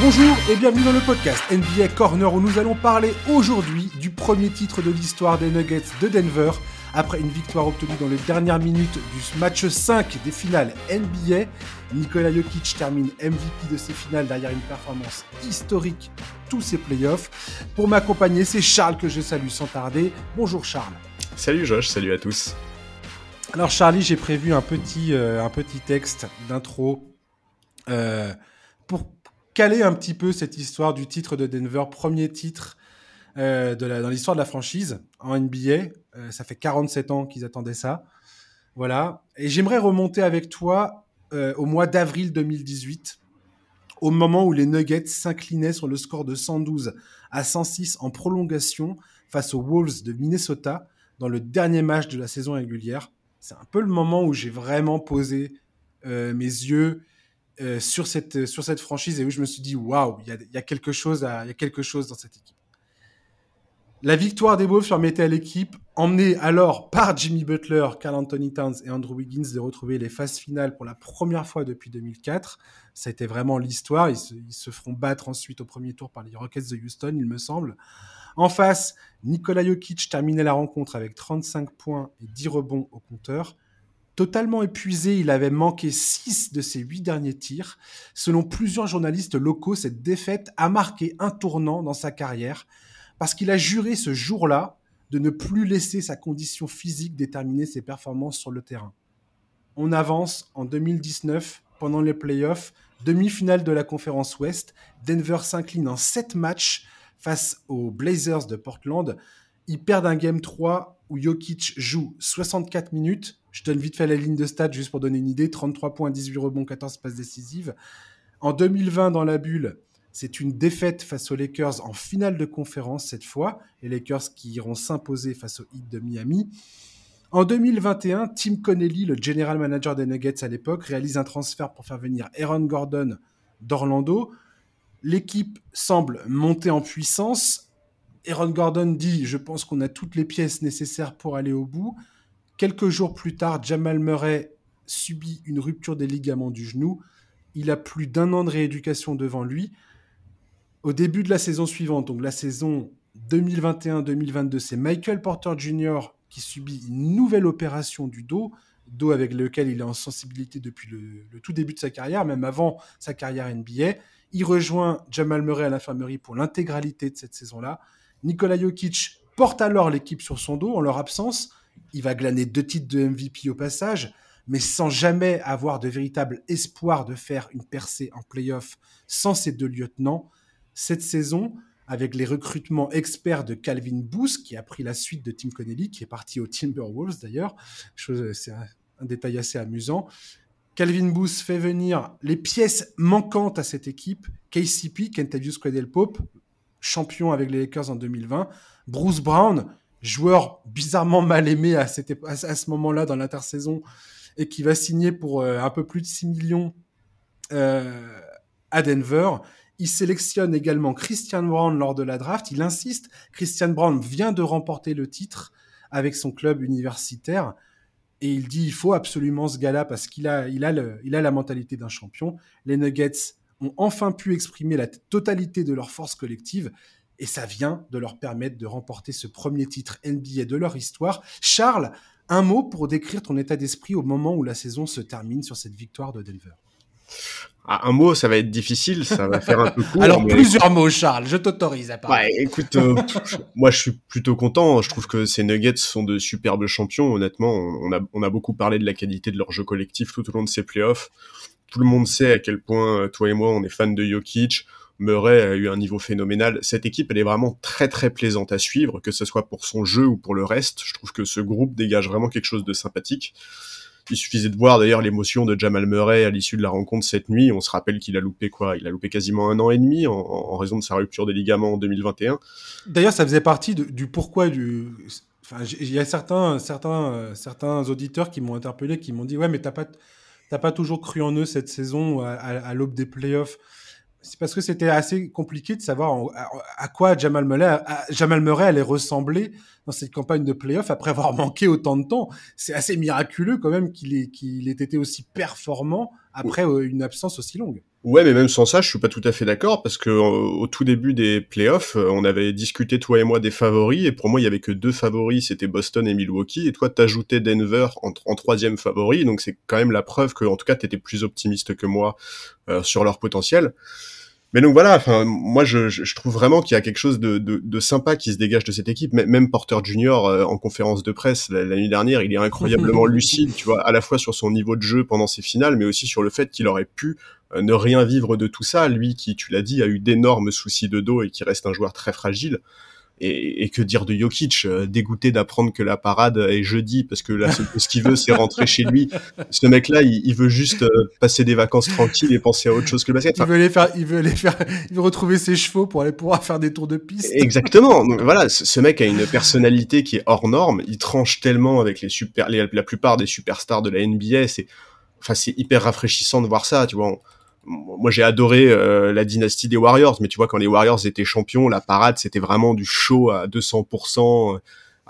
Bonjour et bienvenue dans le podcast NBA Corner où nous allons parler aujourd'hui du premier titre de l'histoire des Nuggets de Denver après une victoire obtenue dans les dernières minutes du match 5 des finales NBA. Nikola Jokic termine MVP de ces finales derrière une performance historique tous ses playoffs. Pour m'accompagner, c'est Charles que je salue sans tarder. Bonjour Charles. Salut Josh, salut à tous. Alors Charlie, j'ai prévu un petit, euh, un petit texte d'intro euh, pour caler un petit peu cette histoire du titre de Denver, premier titre euh, dans l'histoire de la franchise en NBA. ça fait 47 ans qu'ils attendaient ça. Voilà. Et j'aimerais remonter avec toi au mois d'avril 2018, au moment où les Nuggets s'inclinaient sur le score de 112 à 106 en prolongation face aux Wolves de Minnesota dans le dernier match de la saison régulière c'est un peu le moment où j'ai vraiment posé euh, mes yeux euh, sur, cette, sur cette franchise et où je me suis dit waouh, il y a, quelque chose y a quelque chose dans cette équipe. La victoire des Wolves permettait à l'équipe, emmenée alors par Jimmy Butler, Carl Anthony Towns et Andrew Wiggins, de retrouver les phases finales pour la première fois depuis 2004. Ça a été vraiment l'histoire. Ils ils se feront battre ensuite au premier tour par les Rockets de Houston, il me semble. En face, Nikola Jokic terminait la rencontre avec 35 points et 10 rebonds au compteur. Totalement épuisé, il avait manqué 6 de ses 8 derniers tirs. Selon plusieurs journalistes locaux, cette défaite a marqué un tournant dans sa carrière parce qu'il a juré ce jour-là de ne plus laisser sa condition physique déterminer ses performances sur le terrain. On avance en 2019 pendant les playoffs, demi-finale de la conférence Ouest. Denver s'incline en 7 matchs face aux Blazers de Portland. Ils perdent un game 3 où Jokic joue 64 minutes. Je donne vite fait la ligne de stade juste pour donner une idée. 33 points, 18 rebonds, 14 passes décisives. En 2020, dans la bulle, c'est une défaite face aux Lakers en finale de conférence cette fois. Les Lakers qui iront s'imposer face aux Heat de Miami. En 2021, Tim Connelly, le general manager des Nuggets à l'époque, réalise un transfert pour faire venir Aaron Gordon d'Orlando. L'équipe semble monter en puissance. Aaron Gordon dit Je pense qu'on a toutes les pièces nécessaires pour aller au bout. Quelques jours plus tard, Jamal Murray subit une rupture des ligaments du genou. Il a plus d'un an de rééducation devant lui. Au début de la saison suivante, donc la saison 2021-2022, c'est Michael Porter Jr. qui subit une nouvelle opération du dos, dos avec lequel il est en sensibilité depuis le, tout début de sa carrière, même avant sa carrière NBA. Il rejoint Jamal Murray à l'infirmerie pour l'intégralité de cette saison-là. Nikola Jokic porte alors l'équipe sur son dos en leur absence. Il va glaner deux titres de MVP au passage, mais sans jamais avoir de véritable espoir de faire une percée en playoff sans ses deux lieutenants. Cette saison, avec les recrutements experts de Calvin Booth, qui a pris la suite de Tim Connelly, qui est parti aux Timberwolves d'ailleurs, c'est un détail assez amusant. Calvin Booth fait venir les pièces manquantes à cette équipe. KCP, Kentavious Cradle Pope, champion avec les Lakers en 2020. Bruce Brown, joueur bizarrement mal aimé à, ce moment-là dans l'intersaison et qui va signer pour euh, un peu plus de 6 millions euh, à Denver. Il sélectionne également Christian Brown lors de la draft. Il insiste, Christian Brown vient de remporter le titre avec son club universitaire. Et il dit il faut absolument ce gars-là parce qu'il a, il a, a la mentalité d'un champion. Les Nuggets ont enfin pu exprimer la totalité de leur force collective et ça vient de leur permettre de remporter ce premier titre NBA de leur histoire. Charles, un mot pour décrire ton état d'esprit au moment où la saison se termine sur cette victoire de Denver. Ah, un mot, ça va être difficile, ça va faire un peu court. Alors plusieurs mots, Charles, je t'autorise à parler. Ouais, écoute, euh, moi je suis plutôt content. Je trouve que ces Nuggets sont de superbes champions. Honnêtement, on a, on a beaucoup parlé de la qualité de leur jeu collectif tout au long de ces playoffs. Tout le monde sait à quel point euh, toi et moi on est fans de Jokic. Murray a eu un niveau phénoménal. Cette équipe, elle est vraiment très très plaisante à suivre, que ce soit pour son jeu ou pour le reste. Je trouve que ce groupe dégage vraiment quelque chose de sympathique. Il suffisait de voir d'ailleurs l'émotion de Jamal Murray à l'issue de la rencontre cette nuit. On se rappelle qu'il a loupé quoi? Il a loupé quasiment un an et demi en, raison de sa rupture des ligaments en 2021. D'ailleurs, ça faisait partie du pourquoi du. Il y a certains, certains, euh, certains auditeurs qui m'ont interpellé, qui m'ont dit ouais, mais t'as pas, t'as pas toujours cru en eux cette saison à, l'aube des playoffs. C'est parce que c'était assez compliqué de savoir à, quoi Jamal Murray, Jamal Murray allait ressembler dans cette campagne de playoff après avoir manqué autant de temps. C'est assez miraculeux quand même qu'il ait, qu'il ait été aussi performant après euh, une absence aussi longue. Ouais, mais même sans ça, je suis pas tout à fait d'accord parce que au tout début des playoffs, euh, on avait discuté toi et moi des favoris et pour moi il y avait que deux favoris, c'était Boston et Milwaukee et toi t'ajoutais Denver en, en, troisième favori, donc c'est quand même la preuve que en tout cas t'étais plus optimiste que moi euh, sur leur potentiel. Mais donc voilà, enfin moi je, je trouve vraiment qu'il y a quelque chose de, de, de, sympa qui se dégage de cette équipe. Même Porter Junior euh, en conférence de presse la, nuit dernière, il est incroyablement lucide, tu vois, à la fois sur son niveau de jeu pendant ses finales, mais aussi sur le fait qu'il aurait pu euh, ne rien vivre de tout ça. Lui qui, tu l'as dit, a eu d'énormes soucis de dos et qui reste un joueur très fragile. Et, et, que dire de Jokic, euh, dégoûté d'apprendre que la parade est jeudi parce que là, ce qu'il veut, c'est rentrer chez lui. Ce mec-là, il, il, veut juste euh, passer des vacances tranquilles et penser à autre chose que le basket. il veut aller faire, il veut aller faire, il veut retrouver ses chevaux pour aller pouvoir faire des tours de piste. Exactement. Donc, voilà, ce, mec a une personnalité qui est hors norme. Il tranche tellement avec les super, les, la plupart des superstars de la NBA. C'est, enfin, c'est hyper rafraîchissant de voir ça. Tu vois moi j'ai adoré euh, la dynastie des Warriors, mais tu vois quand les Warriors étaient champions, la parade c'était vraiment du show à 200%.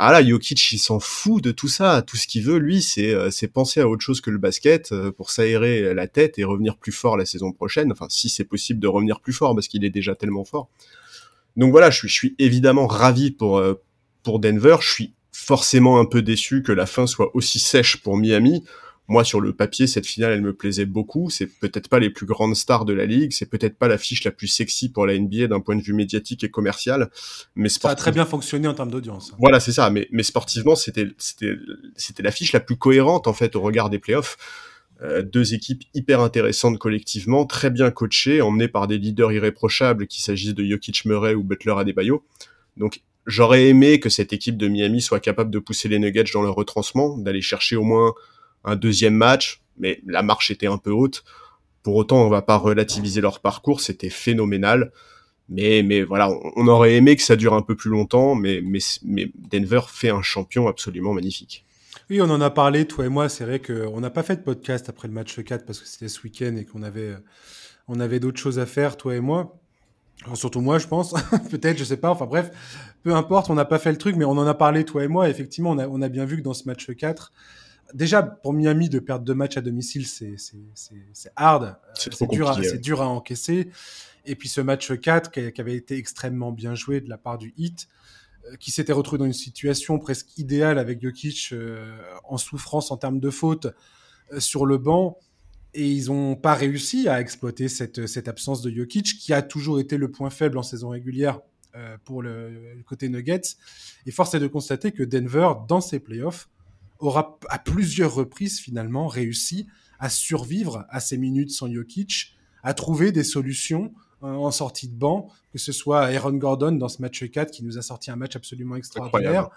Ah là, Jokic il s'en fout de tout ça, tout ce qu'il veut lui c'est euh, c'est penser à autre chose que le basket euh, pour s'aérer la tête et revenir plus fort la saison prochaine. Enfin si c'est possible de revenir plus fort parce qu'il est déjà tellement fort. Donc voilà, je suis, je suis évidemment ravi pour pour Denver. Je suis forcément un peu déçu que la fin soit aussi sèche pour Miami moi sur le papier cette finale elle me plaisait beaucoup. C'est peut-être pas les plus grandes stars de la ligue. C'est peut-être pas la fiche la plus sexy pour la NBA d'un point de vue médiatique et commercial. Mais ça a très bien fonctionné en termes d'audience. Voilà c'est ça. Mais mais sportivement c'était c'était c'était la fiche la plus cohérente en fait au regard des playoffs. Euh, deux équipes hyper intéressantes collectivement très bien coachées emmenées par des leaders irréprochables qu'il s'agisse de Jokic Murray ou Butler Adebayo. Donc J'aurais aimé que cette équipe de Miami soit capable de pousser les Nuggets dans leur retrancement, d'aller chercher au moins un deuxième match, mais la marche était un peu haute. Pour autant, on va pas relativiser leur parcours, c'était phénoménal. Mais, mais voilà, on, aurait aimé que ça dure un peu plus longtemps, mais, mais, mais Denver fait un champion absolument magnifique. Oui, on en a parlé, toi et moi. C'est vrai qu'on n'a pas fait de podcast après le match 4 parce que c'était ce week-end et qu'on avait, on avait d'autres choses à faire, toi et moi. surtout moi, je pense. Peut-être, je sais pas. Enfin bref, peu importe, on n'a pas fait le truc, mais on en a parlé, toi et moi. effectivement, on a, on a bien vu que dans ce match 4, déjà pour Miami de perdre deux matchs à domicile, c'est hard, c'est dur, à, dur à encaisser. Et puis ce match 4 qui, avait été extrêmement bien joué de la part du Heat, euh, qui s'était retrouvé dans une situation presque idéale avec Jokic euh, en souffrance en termes de fautes euh, sur le banc. Et ils n'ont pas réussi à exploiter cette, cette, absence de Jokic, qui a toujours été le point faible en saison régulière pour le, le, côté Nuggets. Et force est de constater que Denver, dans ses playoffs, aura à plusieurs reprises finalement réussi à survivre à ces minutes sans Jokic, à trouver des solutions euh, en sortie de banc, que ce soit Aaron Gordon dans ce match 4 qui nous a sorti un match absolument extraordinaire.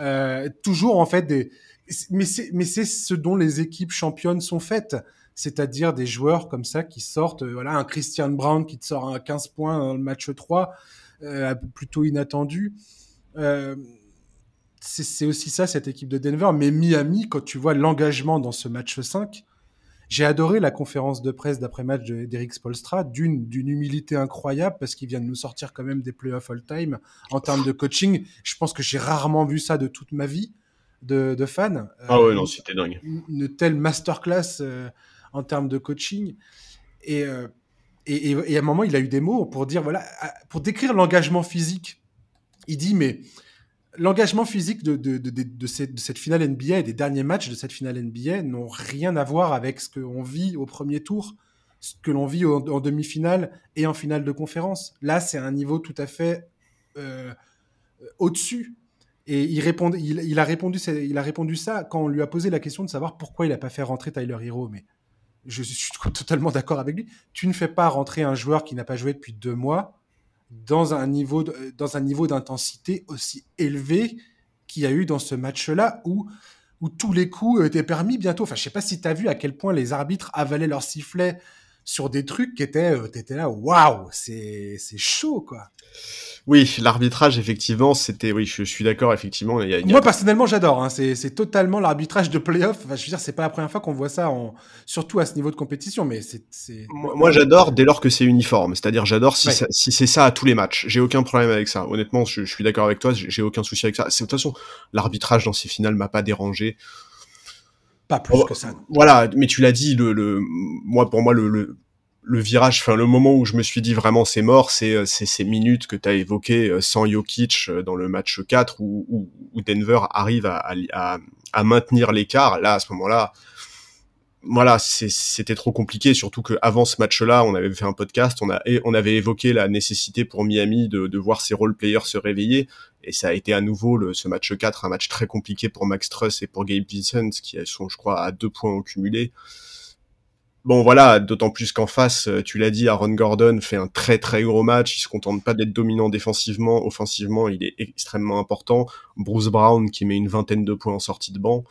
Euh, toujours en fait des... Mais c'est, mais c'est ce dont les équipes championnes sont faites c'est-à-dire des joueurs comme ça qui sortent, euh, voilà, un Christian Brown qui te sort un 15 points dans le match 3, euh, plutôt inattendu. Euh, c'est aussi ça, cette équipe de Denver. Mais Miami, quand tu vois l'engagement dans ce match 5, j'ai adoré la conférence de presse d'après-match d'Eric Spolstra, d'une humilité incroyable, parce qu'il vient de nous sortir quand même des playoffs all-time en termes de coaching. Je pense que j'ai rarement vu ça de toute ma vie de, de fan. Ah ouais, non, c'était dingue. Une, telle masterclass euh, en termes de coaching. Euh, et, et, et, à un moment, il a eu des mots pour dire, voilà, pour décrire l'engagement physique. Il dit, mais l'engagement physique de, cette, finale NBA et des derniers matchs de cette finale NBA n'ont rien à voir avec ce qu'on vit au premier tour, ce que l'on vit en, demi-finale et en finale de conférence. Là, c'est un niveau tout à fait euh, au-dessus. Et il a répondu ça quand on lui a posé la question de savoir pourquoi il n'a pas fait rentrer Tyler Hero. Mais je suis totalement d'accord avec lui. Tu ne fais pas rentrer un joueur qui n'a pas joué depuis deux mois dans un niveau dans un niveau d'intensité aussi élevé qu'il y a eu dans ce match-là où où tous les coups étaient permis bientôt. Enfin, je sais pas si tu as vu à quel point les arbitres avalaient leur sifflet sur des trucs qui étaient, euh, t'étais là, waouh, c'est c'est chaud quoi. Oui, l'arbitrage, effectivement, c'était. Oui, je, suis d'accord, effectivement. Il y a, Moi, personnellement, j'adore. Hein. C'est totalement l'arbitrage de playoff. Enfin, je veux dire, c'est pas la première fois qu'on voit ça, en... surtout à ce niveau de compétition. Mais c'est. Moi, moi j'adore dès lors que c'est uniforme. C'est-à-dire, j'adore si, si c'est ça à tous les matchs. J'ai aucun problème avec ça. Honnêtement, je, je suis d'accord avec toi. J'ai aucun souci avec ça. De toute façon, l'arbitrage dans ces finales m'a pas dérangé. Pas plus que ça. Voilà, mais tu l'as dit, le, le, moi, pour moi, le, le, le virage, enfin le moment où je me suis dit vraiment c'est mort, c'est euh, ces minutes que tu as évoquées euh, sans Jokic euh, dans le match 4 où, où, Denver arrive à, à, à maintenir l'écart. Là, à ce moment-là, voilà, c'était trop compliqué, surtout qu'avant ce match-là, on avait fait un podcast, on, a, on avait évoqué la nécessité pour Miami de, de voir ses role-players se réveiller, et ça a été à nouveau ce match 4, un match très compliqué pour Max Truss et pour Gabe Vincent, qui sont, je crois, à deux points au cumulé. Bon voilà, d'autant plus qu'en face, euh, tu l'as dit, Aaron Gordon fait un très très gros match. Il se contente pas d'être dominant défensivement, offensivement, il est extrêmement important. Bruce Brown qui met une vingtaine de points en sortie de banc.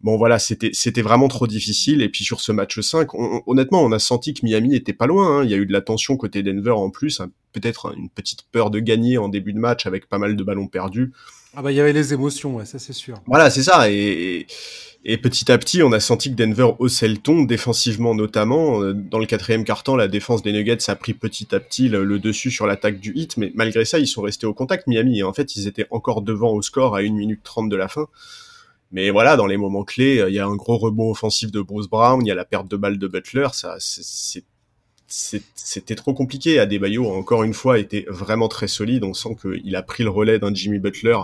Bon voilà, c'était c'était vraiment trop difficile. Et puis sur ce match 5, honnêtement, on a senti que Miami était pas loin. Hein. Il y a eu de la tension côté Denver en plus, hein. peut-être une petite peur de gagner en début de match avec pas mal de ballons perdus. Ah bah il y avait les émotions, ouais, ça c'est sûr. Voilà, c'est ça. Et, et petit à petit, on a senti que Denver haussait le ton, défensivement notamment. Euh, dans le quatrième quart-temps, la défense des Nuggets a pris petit à petit le, dessus sur l'attaque du hit, mais malgré ça, ils sont restés au contact, Miami. Et en fait, ils étaient encore devant au score à 1 minute 30 de la fin. Mais voilà, dans les moments clés, il y a un gros rebond offensif de Bruce Brown, il y a la perte de balle de Butler, ça, c'était trop compliqué. Adebayo, encore une fois, était vraiment très solide. On sent qu'il a pris le relais d'un Jimmy Butler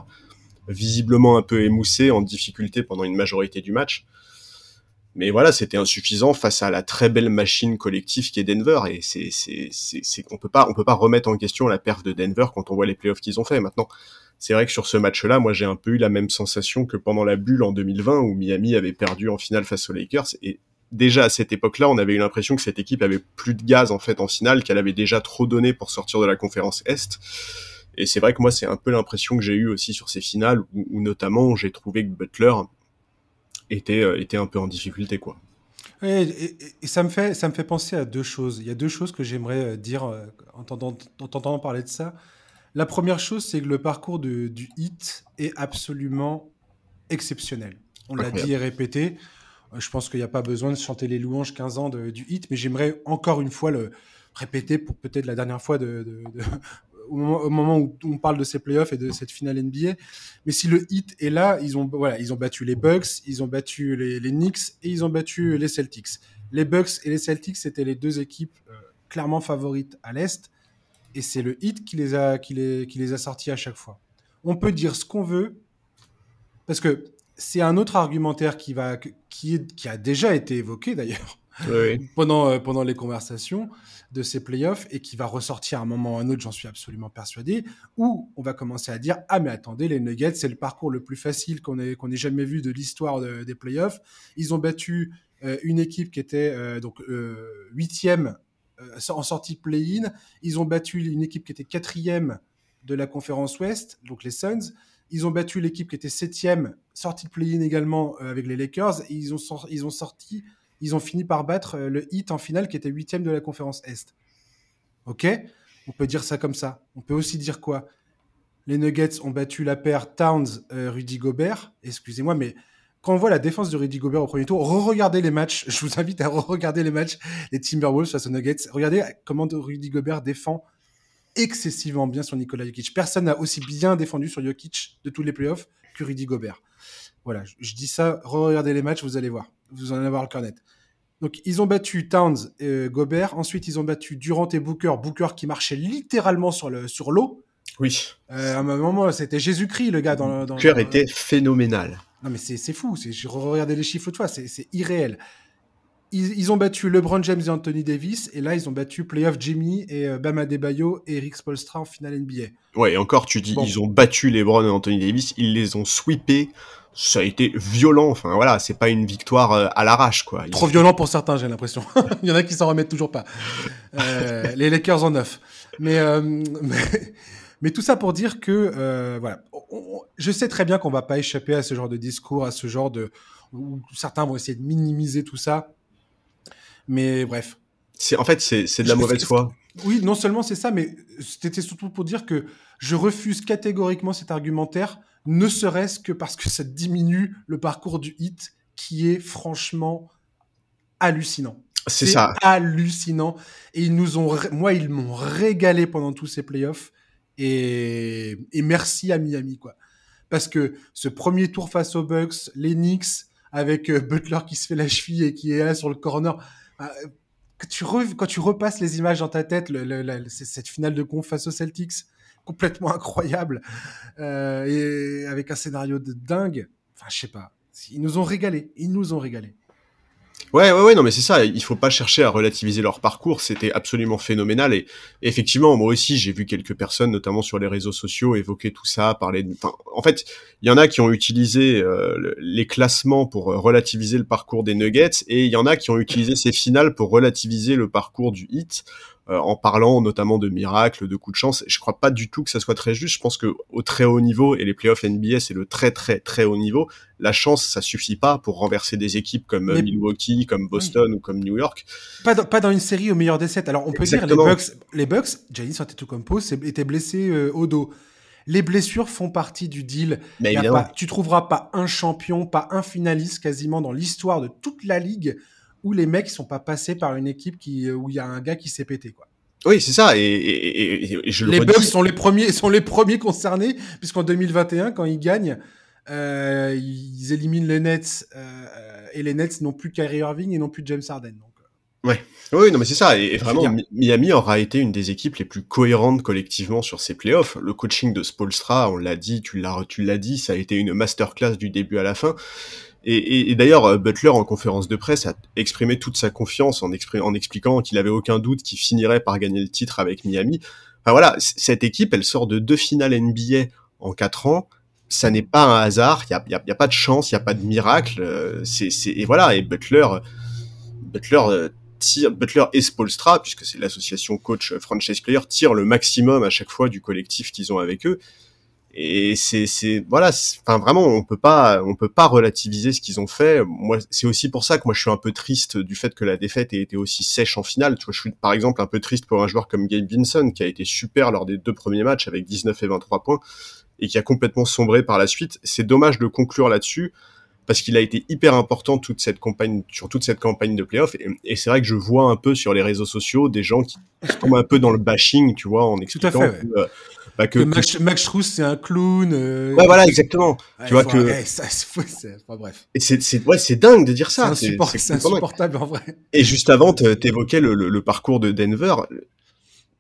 visiblement un peu émoussé, en difficulté pendant une majorité du match. Mais voilà, c'était insuffisant face à la très belle machine collective qui est Denver. Et c'est, c'est, c'est, on peut pas, on peut pas remettre en question la perf de Denver quand on voit les playoffs qu'ils ont fait. Maintenant, c'est vrai que sur ce match-là, moi, j'ai un peu eu la même sensation que pendant la bulle en 2020 où Miami avait perdu en finale face aux Lakers. Et déjà à cette époque-là, on avait eu l'impression que cette équipe avait plus de gaz en fait en finale, qu'elle avait déjà trop donné pour sortir de la conférence Est. Et c'est vrai que moi, c'est un peu l'impression que j'ai eu aussi sur ces finales, où, notamment j'ai trouvé que Butler était, euh, était un peu en difficulté, quoi. Et, ça, me fait, ça me fait penser à deux choses. Il y a deux choses que j'aimerais euh, dire euh, en t'entendant parler de ça. La première chose, c'est que le parcours de, du hit est absolument exceptionnel. On l'a dit et répété. Je pense qu'il n'y a pas besoin de chanter les louanges 15 ans de, du hit, mais j'aimerais encore une fois le répéter pour peut-être la dernière fois de, de, au moment, où on parle de ces playoffs et de cette finale NBA. Mais si le hit est là, ils ont, voilà, ils ont battu les Bucks, ils ont battu les, les Knicks et ils ont battu les Celtics. Les Bucks et les Celtics, c'était les deux équipes euh, clairement favorites à l'Est. Et c'est le hit qui les, a, qui, les, qui les a sortis à chaque fois. On peut dire ce qu'on veut, parce que c'est un autre argumentaire qui, va, qui, est, qui a déjà été évoqué d'ailleurs pendant, euh, pendant les conversations de ces playoffs et qui va ressortir à un moment ou à un autre, j'en suis absolument persuadé, où on va commencer à dire Ah, mais attendez, les Nuggets, c'est le parcours le plus facile qu'on ait, qu'on ait jamais vu de l'histoire des playoffs. Ils ont battu euh, une équipe qui était euh, donc huitième en sortie play-in. Ils ont battu une équipe qui était quatrième de la conférence Ouest, donc les Suns. Ils ont battu l'équipe qui était septième, sortie de play-in également avec les Lakers. Ils ont, ils ont fini par battre euh, le Heat en finale qui était huitième de la conférence Est. Ok? On peut dire ça comme ça. On peut aussi dire quoi? Les Nuggets ont battu la paire Towns-Rudy Gobert. Excusez-moi, mais quand on voit la défense de Rudy Gobert au premier tour, re-regardez les matchs. Je vous invite à re-regarder les matchs des Timberwolves face aux Nuggets. Regardez comment Rudy Gobert défend excessivement bien sur Nikola Jokic. Personne n'a aussi bien défendu sur Jokic de tous les playoffs que Rudy Gobert. Voilà, je, dis ça, re-regardez les matchs, vous allez voir. Vous en allez voir le cornet. Donc, ils ont battu Towns et euh, Gobert. Ensuite, ils ont battu Durant et Booker. Booker qui marchait littéralement sur l'eau. Sur oui. Euh, à un moment, c'était Jésus-Christ, le gars. Dans, dans Booker était phénoménal. Non, mais c'est fou. Je regardais les chiffres de fois. C'est irréel. Ils, ont battu LeBron James et Anthony Davis. Et là, ils ont battu Playoff Jimmy et euh, Bam Adebayo et Eric Spolstra en finale NBA. Ouais, et encore, tu dis, ils ont battu LeBron et Anthony Davis. Ils les ont sweepés ça a été violent. Enfin voilà, c'est pas une victoire euh, à l'arrache quoi. Trop violent pour certains, j'ai l'impression. Il y en a qui s'en remettent toujours pas. Euh, les Lakers en neuf. Mais, euh, mais, tout ça pour dire que voilà, je sais très bien qu'on va pas échapper à ce genre de discours, à ce genre de où certains vont essayer de minimiser tout ça. Mais bref, en fait c'est de la mauvaise foi. Oui, non seulement c'est ça, mais c'était surtout pour dire que je refuse catégoriquement cet argumentaire, ne serait-ce que parce que ça diminue le parcours du hit, qui est franchement hallucinant. C'est ça. hallucinant. Et ils nous ont, moi, ils m'ont régalé pendant tous ces playoffs. Et, merci à Miami, quoi. Parce que ce premier tour face aux Bucks, les Knicks, avec euh, Butler qui se fait la cheville et qui est là sur le corner. Bah, quand tu, repasses les images dans ta tête, cette finale de conf face aux Celtics, complètement incroyable, euh, et avec un scénario de dingue. Enfin, je sais pas. Ils nous ont régalé. Ils nous ont régalé. Ouais, ouais, ouais, non, mais c'est ça. Il faut pas chercher à relativiser leur parcours. C'était absolument phénoménal. Et, effectivement, moi aussi, j'ai vu quelques personnes, notamment sur les réseaux sociaux, évoquer tout ça, parler. De... Enfin, en fait, il y en a qui ont utilisé euh, les classements pour euh, relativiser le parcours des Nuggets, et il y en a qui ont utilisé ces finales pour relativiser le parcours du Hit. Euh, en parlant notamment de miracles, de coups de chance. Je crois pas du tout que ça soit très juste. Je pense que au très haut niveau et les playoffs NBA c'est le très très très haut niveau. La chance ça suffit pas pour renverser des équipes comme euh, Milwaukee, comme Boston ou comme New York. Pas dans, pas dans une série au meilleur des sept. Alors on peut dire les Bucks, les Bucks, Giannis Antetokounmpo était blessé euh, au dos. Les blessures font partie du deal. Mais tu trouveras pas un champion, pas un finaliste quasiment dans l'histoire de toute la ligue où les mecs sont pas passés par une équipe qui, où il y a un gars qui s'est pété, quoi. Oui, c'est ça. Et, je les Bucks sont les premiers, sont les premiers concernés, puisqu'en 2021, quand ils gagnent, euh, ils éliminent les Nets euh, et les Nets n'ont plus Kyrie Irving et n'ont plus James Harden. Donc. Euh. Ouais. Oui, non, mais c'est ça. Et, vraiment, Miami aura été une des équipes les plus cohérentes collectivement sur ces playoffs. Le coaching de Spolstra, on l'a dit, tu l'as, tu l'as dit, ça a été une masterclass du début à la fin. Et, d'ailleurs, euh, Butler, en conférence de presse, a exprimé toute sa confiance en, en expliquant qu'il avait aucun doute qu'il finirait par gagner le titre avec Miami. Enfin voilà, cette équipe, elle sort de deux finales NBA en quatre ans. Ça n'est pas un hasard. Il y a, y a, pas de chance, il y a pas de miracle. Euh, c'est, et voilà. Et Butler, Butler euh, Butler et Spolstra, puisque c'est l'association coach franchise player, tirent le maximum à chaque fois du collectif qu'ils ont avec eux et c'est c'est voilà enfin vraiment on peut pas on peut pas relativiser ce qu'ils ont fait. Moi c'est aussi pour ça que moi je suis un peu triste du fait que la défaite ait été aussi sèche en finale. Tu vois je suis par exemple un peu triste pour un joueur comme Gabe Vinson qui a été super lors des deux premiers matchs avec 19 et 23 points et qui a complètement sombré par la suite. C'est dommage de conclure là-dessus parce qu'il a été hyper important toute cette campagne sur toute cette campagne de playoff et, et c'est vrai que je vois un peu sur les réseaux sociaux des gens qui tombent un peu dans le bashing tu vois en expliquant fait, que, bah que, Max, Max c'est un clown. Euh, ouais, voilà, exactement. tu vois que. ça, pas bref. Et c'est, c'est, ouais, c'est dingue de dire ça. C'est, insupportable en vrai. Et juste avant, t'évoquais le, le, le parcours de Denver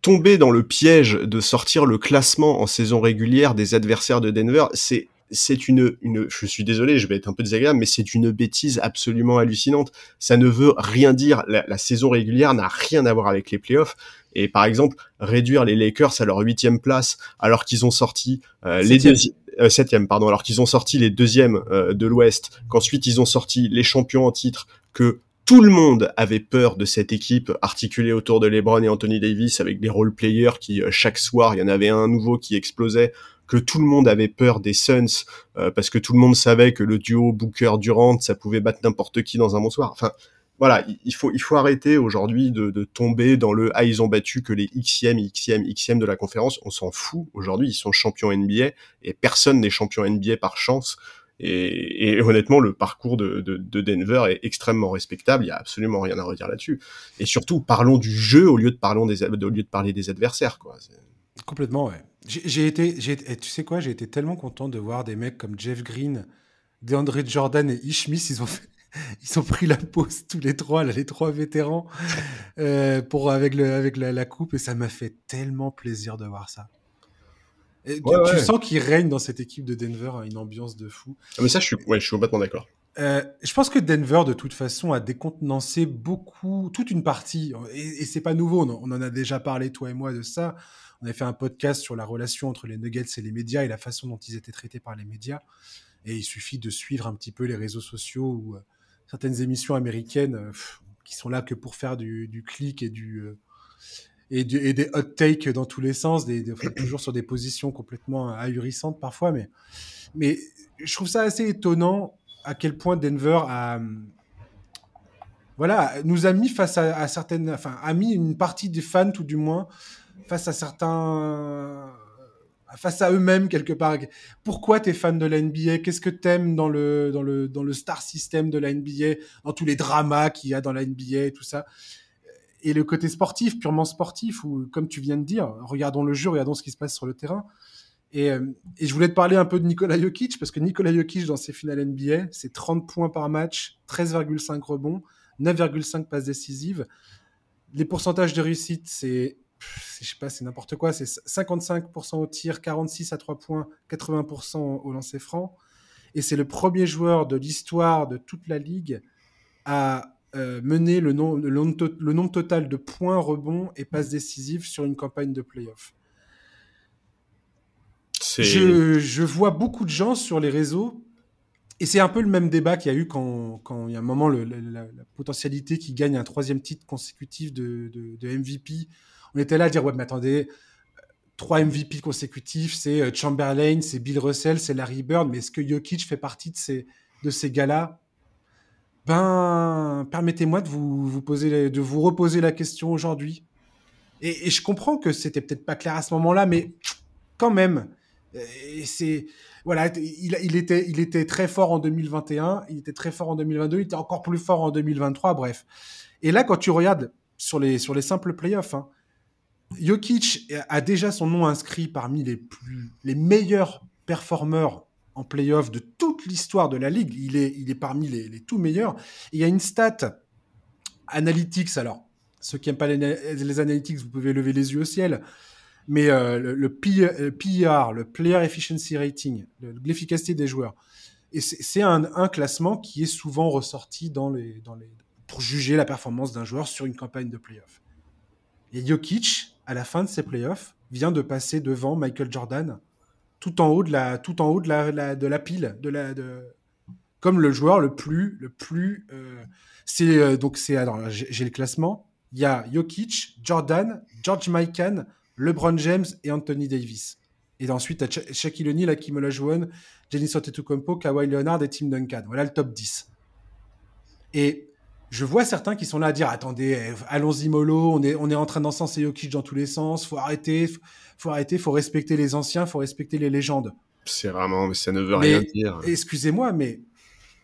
tomber dans le piège de sortir le classement en saison régulière des adversaires de Denver, c'est c'est une, une, je suis désolé, je vais être un peu désagréable, mais c'est une bêtise absolument hallucinante. Ça ne veut rien dire. La, la saison régulière n'a rien à voir avec les playoffs. Et par exemple, réduire les Lakers à leur huitième place alors qu'ils ont sorti euh, les deuxièmes euh, septième pardon alors qu'ils ont sorti les deuxièmes euh, de l'Ouest qu'ensuite ils ont sorti les champions en titre que tout le monde avait peur de cette équipe articulée autour de LeBron et Anthony Davis avec des role players qui chaque soir il y en avait un nouveau qui explosait que tout le monde avait peur des Suns parce que tout le monde savait que le duo Booker Durant ça pouvait battre n'importe qui dans un bon soir enfin voilà, il faut, il faut arrêter aujourd'hui de, de, tomber dans le ah ils ont battu que les xème, xème, xème de la conférence. On s'en fout. Aujourd'hui, ils sont champions NBA et personne n'est champion NBA par chance. Et, et honnêtement, le parcours de, de, de, Denver est extrêmement respectable. Il y a absolument rien à redire là-dessus. Et surtout, parlons du jeu au lieu de, parlons des, au lieu de parler des adversaires. Quoi. Complètement, ouais. J'ai été, j'ai, tu sais quoi, j'ai été tellement content de voir des mecs comme Jeff Green, DeAndre Jordan et Ishmis, ils ont fait ils ont pris la pause tous les trois, là, les trois vétérans, euh, pour avec le avec la, coupe et ça m'a fait tellement plaisir de voir ça. tu, sens qu'il règne dans cette équipe de Denver une ambiance de fou. Ah, mais ça, je suis, ouais, je suis complètement d'accord. Euh, je pense que Denver, de toute façon, a décontenancé beaucoup, toute une partie, et, et c'est pas nouveau, on, en a déjà parlé, toi et moi, de ça. On avait fait un podcast sur la relation entre les Nuggets et les médias et la façon dont ils étaient traités par les médias. Et il suffit de suivre un petit peu les réseaux sociaux où euh, certaines émissions américaines euh, qui sont là que pour faire du, clic et du euh, et, des hot takes dans tous les sens, toujours sur des positions complètement ahurissantes parfois, mais je trouve ça assez étonnant à quel point Denver a voilà, nous a mis face à, certaines, enfin, a mis une partie des fans, tout du moins, face à certains, face à eux-mêmes quelque part. Pourquoi tu es fan de la NBA Qu'est-ce que t'aimes dans le, dans le, dans le star system de la NBA, dans tous les dramas qu'il y a dans la NBA et tout ça? Et le côté sportif, purement sportif, ou comme tu viens de dire, regardons le jeu, regardons ce qui se passe sur le terrain. Et, euh, et, je voulais te parler un peu de Nikola Jokic, parce que Nikola Jokic, dans ses finales NBA, c'est 30 points par match, 13,5 rebonds, 9,5 passes décisives. Les pourcentages de réussite, c'est, je sais pas, c'est n'importe quoi, c'est 55% au tir, 46 à 3 points, 80% au lancer franc. Et c'est le premier joueur de l'histoire de toute la ligue à euh, mener le, le, nombre total de points, rebonds et passes décisives sur une campagne de playoff. Je, je, vois beaucoup de gens sur les réseaux, et c'est un peu le même débat qu'il y a eu quand, quand il y a un moment le, la, potentialité qui gagne un troisième titre consécutif de, de, MVP. On était là à dire, ouais, mais attendez, trois MVP consécutifs, c'est euh, Chamberlain, c'est Bill Russell, c'est Larry Bird, mais est-ce que Jokic fait partie de ces, de ces gars-là? Ben, permettez-moi de vous, vous, poser, de vous reposer la question aujourd'hui. Et, je comprends que c'était peut-être pas clair à ce moment-là, mais quand même, c'est voilà, il, il, était, il était très fort en 2021, il était très fort en 2022, il était encore plus fort en 2023, bref. Et là, quand tu regardes sur les, sur les simples playoffs, hein, Jokic a déjà son nom inscrit parmi les, plus, les meilleurs performeurs en playoff de toute l'histoire de la ligue. Il est, il est parmi les, tout meilleurs. il y a une stat analytics. Alors, ceux qui n'aiment pas les, analytics, vous pouvez lever les yeux au ciel. Mais euh, le, PER, le Player Efficiency Rating, l'efficacité des joueurs, et c'est un, un, classement qui est souvent ressorti dans les, dans les, pour juger la performance d'un joueur sur une campagne de playoff. Et Jokic, à la fin de ses playoffs, vient de passer devant Michael Jordan tout en haut de la, tout en haut de la, de la pile, de la, de, comme le joueur le plus, le plus, euh, c'est euh, donc c'est j'ai le classement. Il y a Jokic, Jordan, George Mikan, LeBron James et Anthony Davis. Et ensuite, tu as Shaquille O'Neal, Akim Olajuwon, Giannis Antetokounmpo, Kawhi Leonard et Tim Duncan. Voilà le top 10. Et je vois certains qui sont là à dire attendez, allons-y mollo, on est, on est en train d'encenser Jokic dans tous les sens, faut arrêter, faut arrêter, faut respecter les anciens, faut respecter les légendes. C'est vraiment, mais ça ne veut rien dire. Excusez-moi, mais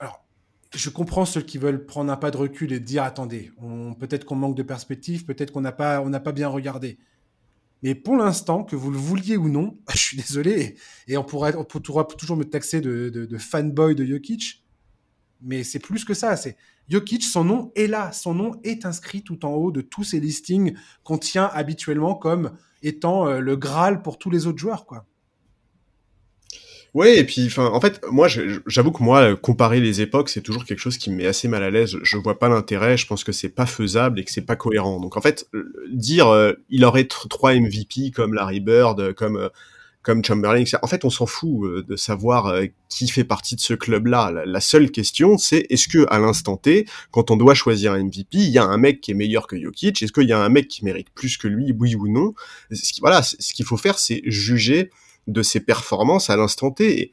alors, je comprends ceux qui veulent prendre un pas de recul et dire attendez, peut-être qu'on manque de perspective, peut-être qu'on n'a pas, on n'a pas bien regardé. Mais pour l'instant, que vous le vouliez ou non, je suis désolé, et on pourra, on pourra toujours me taxer de, de fanboy de Jokic, mais c'est plus que ça. C'est Jokic, son nom est là, son nom est inscrit tout en haut de tous ces listings qu'on tient habituellement comme étant euh, le Graal pour tous les autres joueurs, quoi. Ouais, et puis, en fait, moi, j'avoue que moi, comparer les époques, c'est toujours quelque chose qui me met assez mal à l'aise. Je vois pas l'intérêt. Je pense que c'est pas faisable et que c'est pas cohérent. Donc, en fait, dire euh, il aurait trois MVP comme Larry Bird, comme euh, comme Chamberlain. En fait, on s'en fout euh, de savoir euh, qui fait partie de ce club-là. La seule question, c'est est-ce que à l'instant T, quand on doit choisir un MVP, il y a un mec qui est meilleur que Jokic? Est-ce qu'il y a un mec qui mérite plus que lui, oui ou non? Voilà, ce qu'il faut faire, c'est juger de ses performances à l'instant T.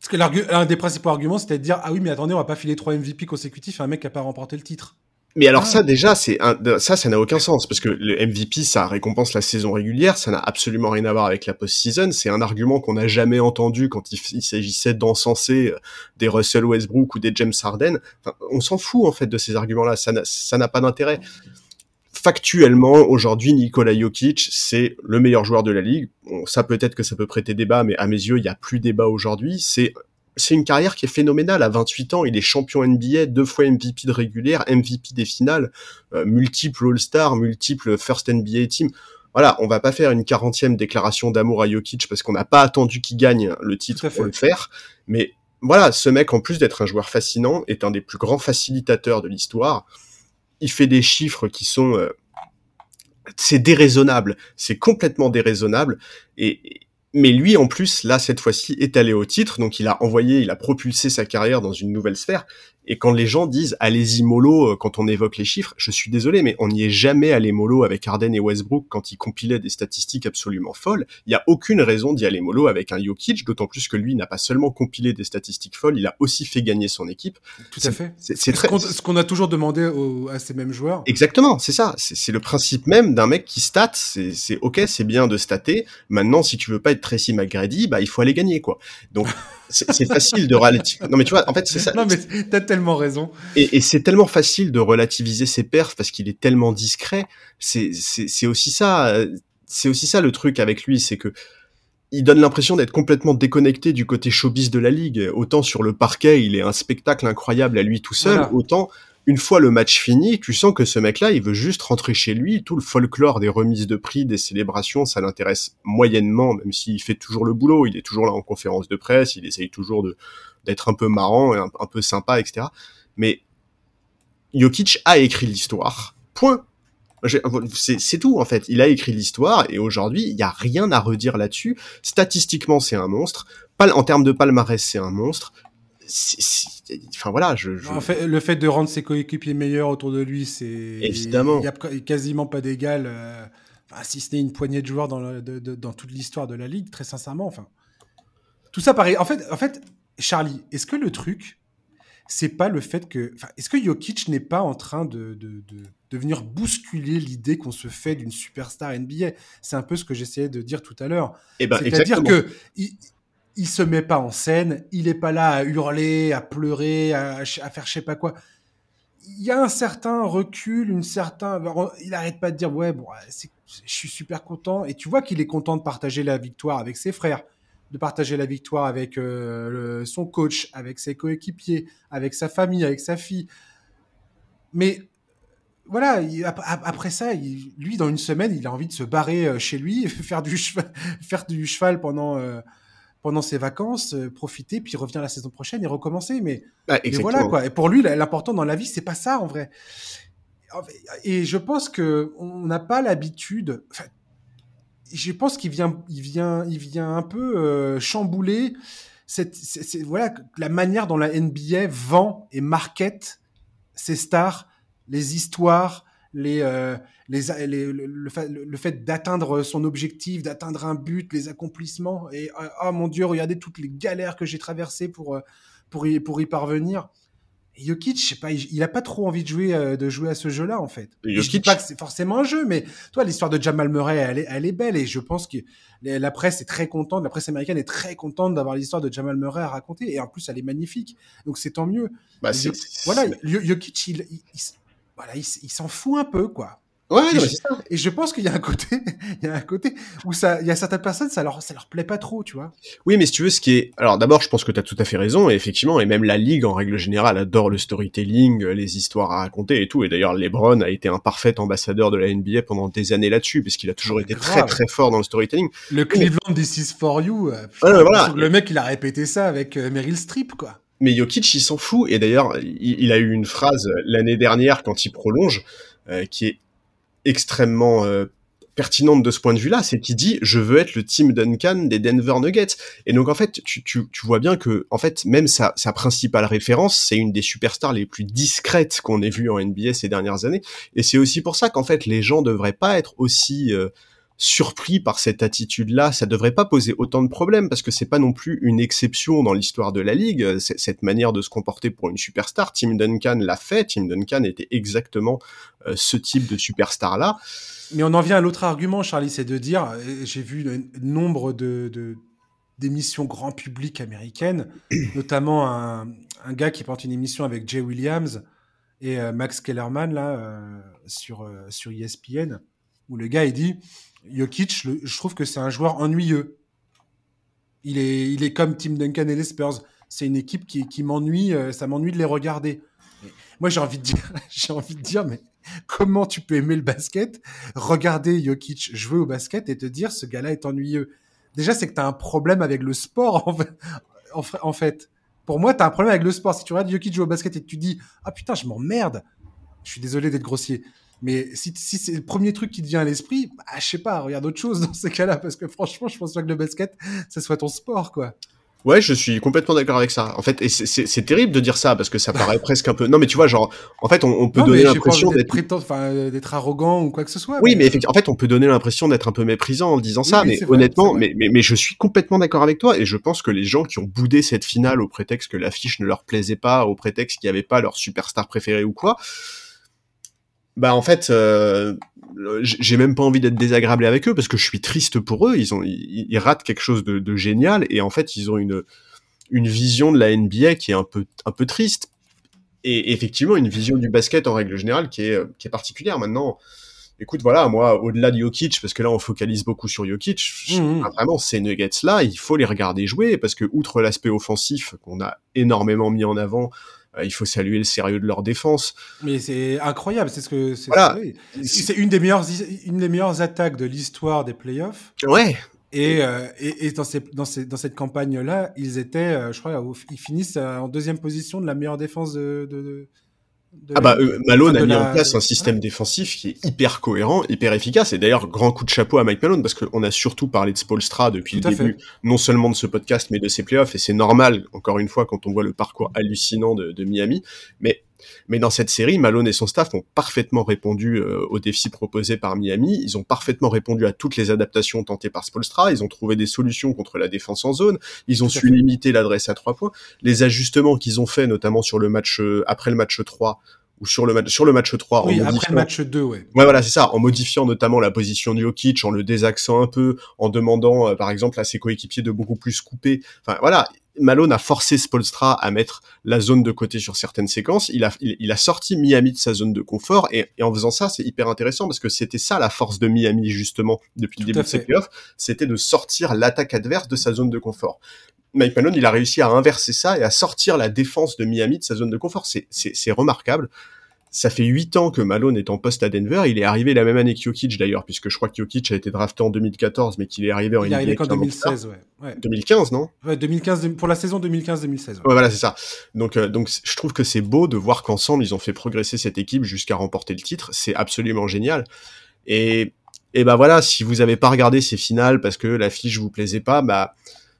Parce que l'un des principaux arguments, c'était de dire ah oui, mais attendez, on va pas filer trois MVP consécutifs à un mec qui a pas remporté le titre. Mais alors ah. ça déjà c'est ça ça n'a aucun sens parce que le MVP ça récompense la saison régulière, ça n'a absolument rien à voir avec la post-season, c'est un argument qu'on n'a jamais entendu quand il, s'agissait d'encenser euh, des Russell Westbrook ou des James Harden. on s'en fout en fait de ces arguments-là, ça n'a pas d'intérêt. Factuellement, aujourd'hui, Nikola Jokic, c'est le meilleur joueur de la ligue. ça peut-être que ça peut prêter débat, mais à mes yeux, il n'y a plus débat aujourd'hui. C'est c'est une carrière qui est phénoménale. À 28 ans, il est champion NBA, deux fois MVP de régulière, MVP des finales, euh, multiple All-Star, multiple First NBA Team. Voilà, on va pas faire une quarantième déclaration d'amour à Jokic parce qu'on n'a pas attendu qu'il gagne le titre pour le faire. Mais voilà, ce mec, en plus d'être un joueur fascinant, est un des plus grands facilitateurs de l'histoire. Il fait des chiffres qui sont... Euh, c'est déraisonnable, c'est complètement déraisonnable. Et, mais lui, en plus, là, cette fois-ci, est allé au titre, donc il a envoyé, il a propulsé sa carrière dans une nouvelle sphère. Et quand les gens disent allez-y mollo euh, quand on évoque les chiffres, je suis désolé, mais on n'y est jamais allé mollo avec Harden et Westbrook quand ils compilaient des statistiques absolument folles. Il n'y a aucune raison d'y aller mollo avec un Jokic, d'autant plus que lui n'a pas seulement compilé des statistiques folles, il a aussi fait gagner son équipe. Tout à fait. C'est très... ce qu'on a toujours demandé à ces mêmes joueurs. Exactement, c'est ça. C'est le principe même d'un mec qui stat. C'est ok, c'est bien de stater. Maintenant, si tu veux pas être Tracy McGrady, bah il faut aller gagner quoi. Donc c'est facile de relativiser. Non mais tu vois, en fait c'est ça. Non mais t'as tellement raison. Et, et c'est tellement facile de relativiser ses perfs parce qu'il est tellement discret. C'est c'est aussi ça. Euh, c'est aussi ça le truc avec lui, c'est que il donne l'impression d'être complètement déconnecté du côté showbiz de la ligue. Autant sur le parquet, il est un spectacle incroyable à lui tout seul, autant une fois le match fini, tu sens que ce mec-là, il veut juste rentrer chez lui. Tout le folklore des remises de prix, des célébrations, ça l'intéresse moyennement, même s'il fait toujours le boulot. Il est toujours là en conférence de presse, il essaye toujours de d'être un peu marrant et un, peu sympa, etc. Mais Jokic a écrit l'histoire. Point. C'est tout en fait. Il a écrit l'histoire et aujourd'hui il n'y a rien à redire là-dessus. Statistiquement c'est un monstre. En termes de palmarès c'est un monstre enfin voilà, je, En fait, le fait de rendre ses coéquipiers meilleurs autour de lui, c'est évidemment. Il n'y a quasiment pas d'égal, euh, si ce n'est une poignée de joueurs dans, dans toute l'histoire de la ligue, très sincèrement. Enfin, tout ça pareil. En fait, en fait, Charlie, est-ce que le truc, c'est pas le fait que, est-ce que Jokic n'est pas en train de, de, de, venir bousculer l'idée qu'on se fait d'une superstar NBA C'est un peu ce que j'essayais de dire tout à l'heure. Eh ben, C'est-à-dire que il se met pas en scène, il est pas là à hurler, à pleurer, à, faire je sais pas quoi. Il y a un certain recul, une certain, il arrête pas de dire ouais bon, je suis super content et tu vois qu'il est content de partager la victoire avec ses frères, de partager la victoire avec euh, son coach, avec ses coéquipiers, avec sa famille, avec sa fille. Mais voilà, après ça, lui, dans une semaine, il a envie de se barrer euh, chez lui, faire du cheval, faire du cheval pendant, euh, pendant ses vacances, euh, profiter, puis revenir la saison prochaine et recommencer. Mais, bah, voilà quoi. Et pour lui, l'important dans la vie, c'est pas ça en vrai. Et je pense que on n'a pas l'habitude. je pense qu'il vient, il vient, il vient un peu euh, chambouler cette, voilà la manière dont la NBA vend et market ses stars, les histoires, les, euh, les, le, fait, d'atteindre son objectif, d'atteindre un but, les accomplissements. Et oh mon Dieu, regardez toutes les galères que j'ai traversées pour, euh, pour, y, pour y parvenir. Et Jokic, je sais pas, il, a pas trop envie de jouer, de jouer à ce jeu-là, en fait. Jokic... Je dis pas que c'est forcément un jeu, mais toi, l'histoire de Jamal Murray, elle est, elle est belle. Et je pense que la presse est très contente, la presse américaine est très contente d'avoir l'histoire de Jamal Murray à raconter. Et en plus, elle est magnifique. Donc c'est tant mieux. Bah, voilà, Jokic, il, voilà, il s'en fout un peu, quoi. Ouais, et, je, ça. et je pense qu'il y a un côté, il y a un côté où ça, il y a certaines personnes, ça leur, ça leur plaît pas trop, tu vois. Oui, mais si tu veux, ce qui est, alors d'abord, je pense que tu as tout à fait raison, et effectivement, et même la ligue en règle générale adore le storytelling, les histoires à raconter et tout, et d'ailleurs, LeBron a été un parfait ambassadeur de la NBA pendant des années là-dessus, puisqu'il a toujours été très très fort dans le storytelling. Le Cleveland This is for you. Euh, voilà. Le mec, il a répété ça avec euh, Meryl Streep, quoi. Mais Jokic, il s'en fout, et d'ailleurs, il, a eu une phrase l'année dernière quand il prolonge, euh, qui est extrêmement euh, pertinente de ce point de vue-là, c'est qu'il dit je veux être le Team Duncan des Denver Nuggets. Et donc en fait, tu, vois bien que en fait même sa, principale référence, c'est une des superstars les plus discrètes qu'on ait vues en NBA ces dernières années. Et c'est aussi pour ça qu'en fait les gens devraient pas être aussi euh, surpris par cette attitude-là, ça devrait pas poser autant de problèmes parce que c'est pas non plus une exception dans l'histoire de la ligue. Cette manière de se comporter pour une superstar, Tim Duncan l'a fait. Tim Duncan était exactement euh, ce type de superstar-là. Mais on en vient à l'autre argument, Charlie, c'est de dire, euh, j'ai vu un nombre de, d'émissions grand public américaines, notamment un, un, gars qui porte une émission avec Jay Williams et euh, Max Kellerman là sur sur ESPN où le gars il dit Jokic, je trouve que c'est un joueur ennuyeux. Il est, il est comme Tim Duncan et les Spurs. C'est une équipe qui, qui m'ennuie, euh, ça m'ennuie de les regarder. moi, j'ai envie de dire, j'ai envie de dire, mais comment tu peux aimer le basket, regarder Jokic jouer au basket et te dire ce gars-là est ennuyeux? Déjà, c'est que tu as un problème avec le sport, en fait. En fait. Pour moi, tu as un problème avec le sport. Si tu regardes Jokic jouer au basket et que tu dis, ah putain, je m'emmerde. Je suis désolé d'être grossier. Mais si, si c'est le premier truc qui te vient à l'esprit, bah, je sais pas, regarde autre chose dans ces cas-là, parce que franchement, je pense pas que le basket, ça soit ton sport, quoi. Ouais, je suis complètement d'accord avec ça. En fait, et c'est terrible de dire ça parce que ça paraît presque un peu. Non, mais tu vois, genre, en fait, on, peut donner l'impression d'être enfin, d'être arrogant ou quoi que ce soit. Oui, mais, en fait, on peut donner l'impression d'être un peu méprisant en disant ça. mais, honnêtement, mais, mais, mais je suis complètement d'accord avec toi et je pense que les gens qui ont boudé cette finale au prétexte que l'affiche ne leur plaisait pas, au prétexte qu'il n'y avait pas leur superstar préféré ou quoi, bah en fait, euh, j'ai même pas envie d'être désagréable avec eux parce que je suis triste pour eux. Ils ont, ils, ratent quelque chose de, de, génial et en fait, ils ont une une vision de la NBA qui est un peu un peu triste et effectivement une vision du basket en règle générale qui est qui est particulière maintenant. Écoute, voilà, moi, au-delà de Jokic, parce que là, on focalise beaucoup sur Jokic, mmh. vraiment, ces Nuggets-là, il faut les regarder jouer, parce que, outre l'aspect offensif qu'on a énormément mis en avant, il faut saluer le sérieux de leur défense. Mais c'est incroyable, c'est ce que c'est voilà. Une des meilleures une des meilleures attaques de l'histoire des playoffs. Ouais. Et, euh, et, et dans, ces, dans, ces, dans, cette campagne-là, ils étaient, euh, je crois, ils finissent en deuxième position de la meilleure défense de, de, ah bah euh, Malone a mis en place un système défensif qui est hyper cohérent, hyper efficace. Et d'ailleurs, grand coup de chapeau à Mike Malone parce qu'on a surtout parlé de Spolstra depuis le début, non seulement de ce podcast mais de ses playoffs. Et c'est normal, encore une fois, quand on voit le parcours hallucinant de, de Miami. Mais mais dans cette série, Malone et son staff ont parfaitement répondu euh, aux défis proposés par Miami. Ils ont parfaitement répondu à toutes les adaptations tentées par Spolstra. Ils ont trouvé des solutions contre la défense en zone. Ils ont su limiter l'adresse à trois points. Les ajustements qu'ils ont fait, notamment sur le match euh, après le match 3, ou sur le match sur le match 3 oui, après le match 2 ouais. Ouais voilà, c'est ça, en modifiant notamment la position de Jokic, en le désaxant un peu, en demandant euh, par exemple à ses coéquipiers de beaucoup plus couper. Enfin voilà, Malone a forcé Spolstra à mettre la zone de côté sur certaines séquences. Il a, il, a sorti Miami de sa zone de confort et, en faisant ça, c'est hyper intéressant parce que c'était ça la force de Miami justement depuis le début de ses playoffs, c'était de sortir l'attaque adverse de sa zone de confort. Mike Malone, il a réussi à inverser ça et à sortir la défense de Miami de sa zone de confort. C'est remarquable. Ça fait huit ans que Malone est en poste à Denver. Il est arrivé la même année que Jokic d'ailleurs, puisque je crois que Jokic a été drafté en 2014, mais qu'il est arrivé en Il est arrivé en 2016, ouais. 2015, non? Ouais, 2015, pour la saison 2015-2016. Ouais. voilà, c'est ça. Donc, euh, donc, je trouve que c'est beau de voir qu'ensemble, ils ont fait progresser cette équipe jusqu'à remporter le titre. C'est absolument génial. Et, et bah voilà, si vous avez pas regardé ces finales parce que la fiche vous plaisait pas, bah,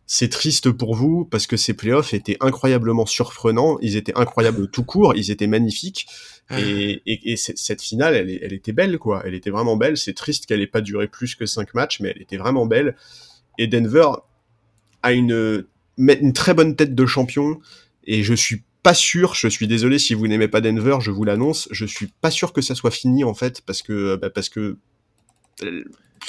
c'est triste pour vous parce que ces playoffs étaient incroyablement surprenants, ils étaient incroyables tout court, ils étaient magnifiques. Et, et, cette finale, elle, elle, était belle, quoi. Elle était vraiment belle. C'est triste qu'elle ait pas duré plus que cinq matchs, mais elle était vraiment belle. Et Denver a une, une très bonne tête de champion. Et je suis pas sûr, je suis désolé si vous n'aimez pas Denver, je vous l'annonce, je suis pas sûr que ça soit fini en fait, parce que, bah, parce que euh,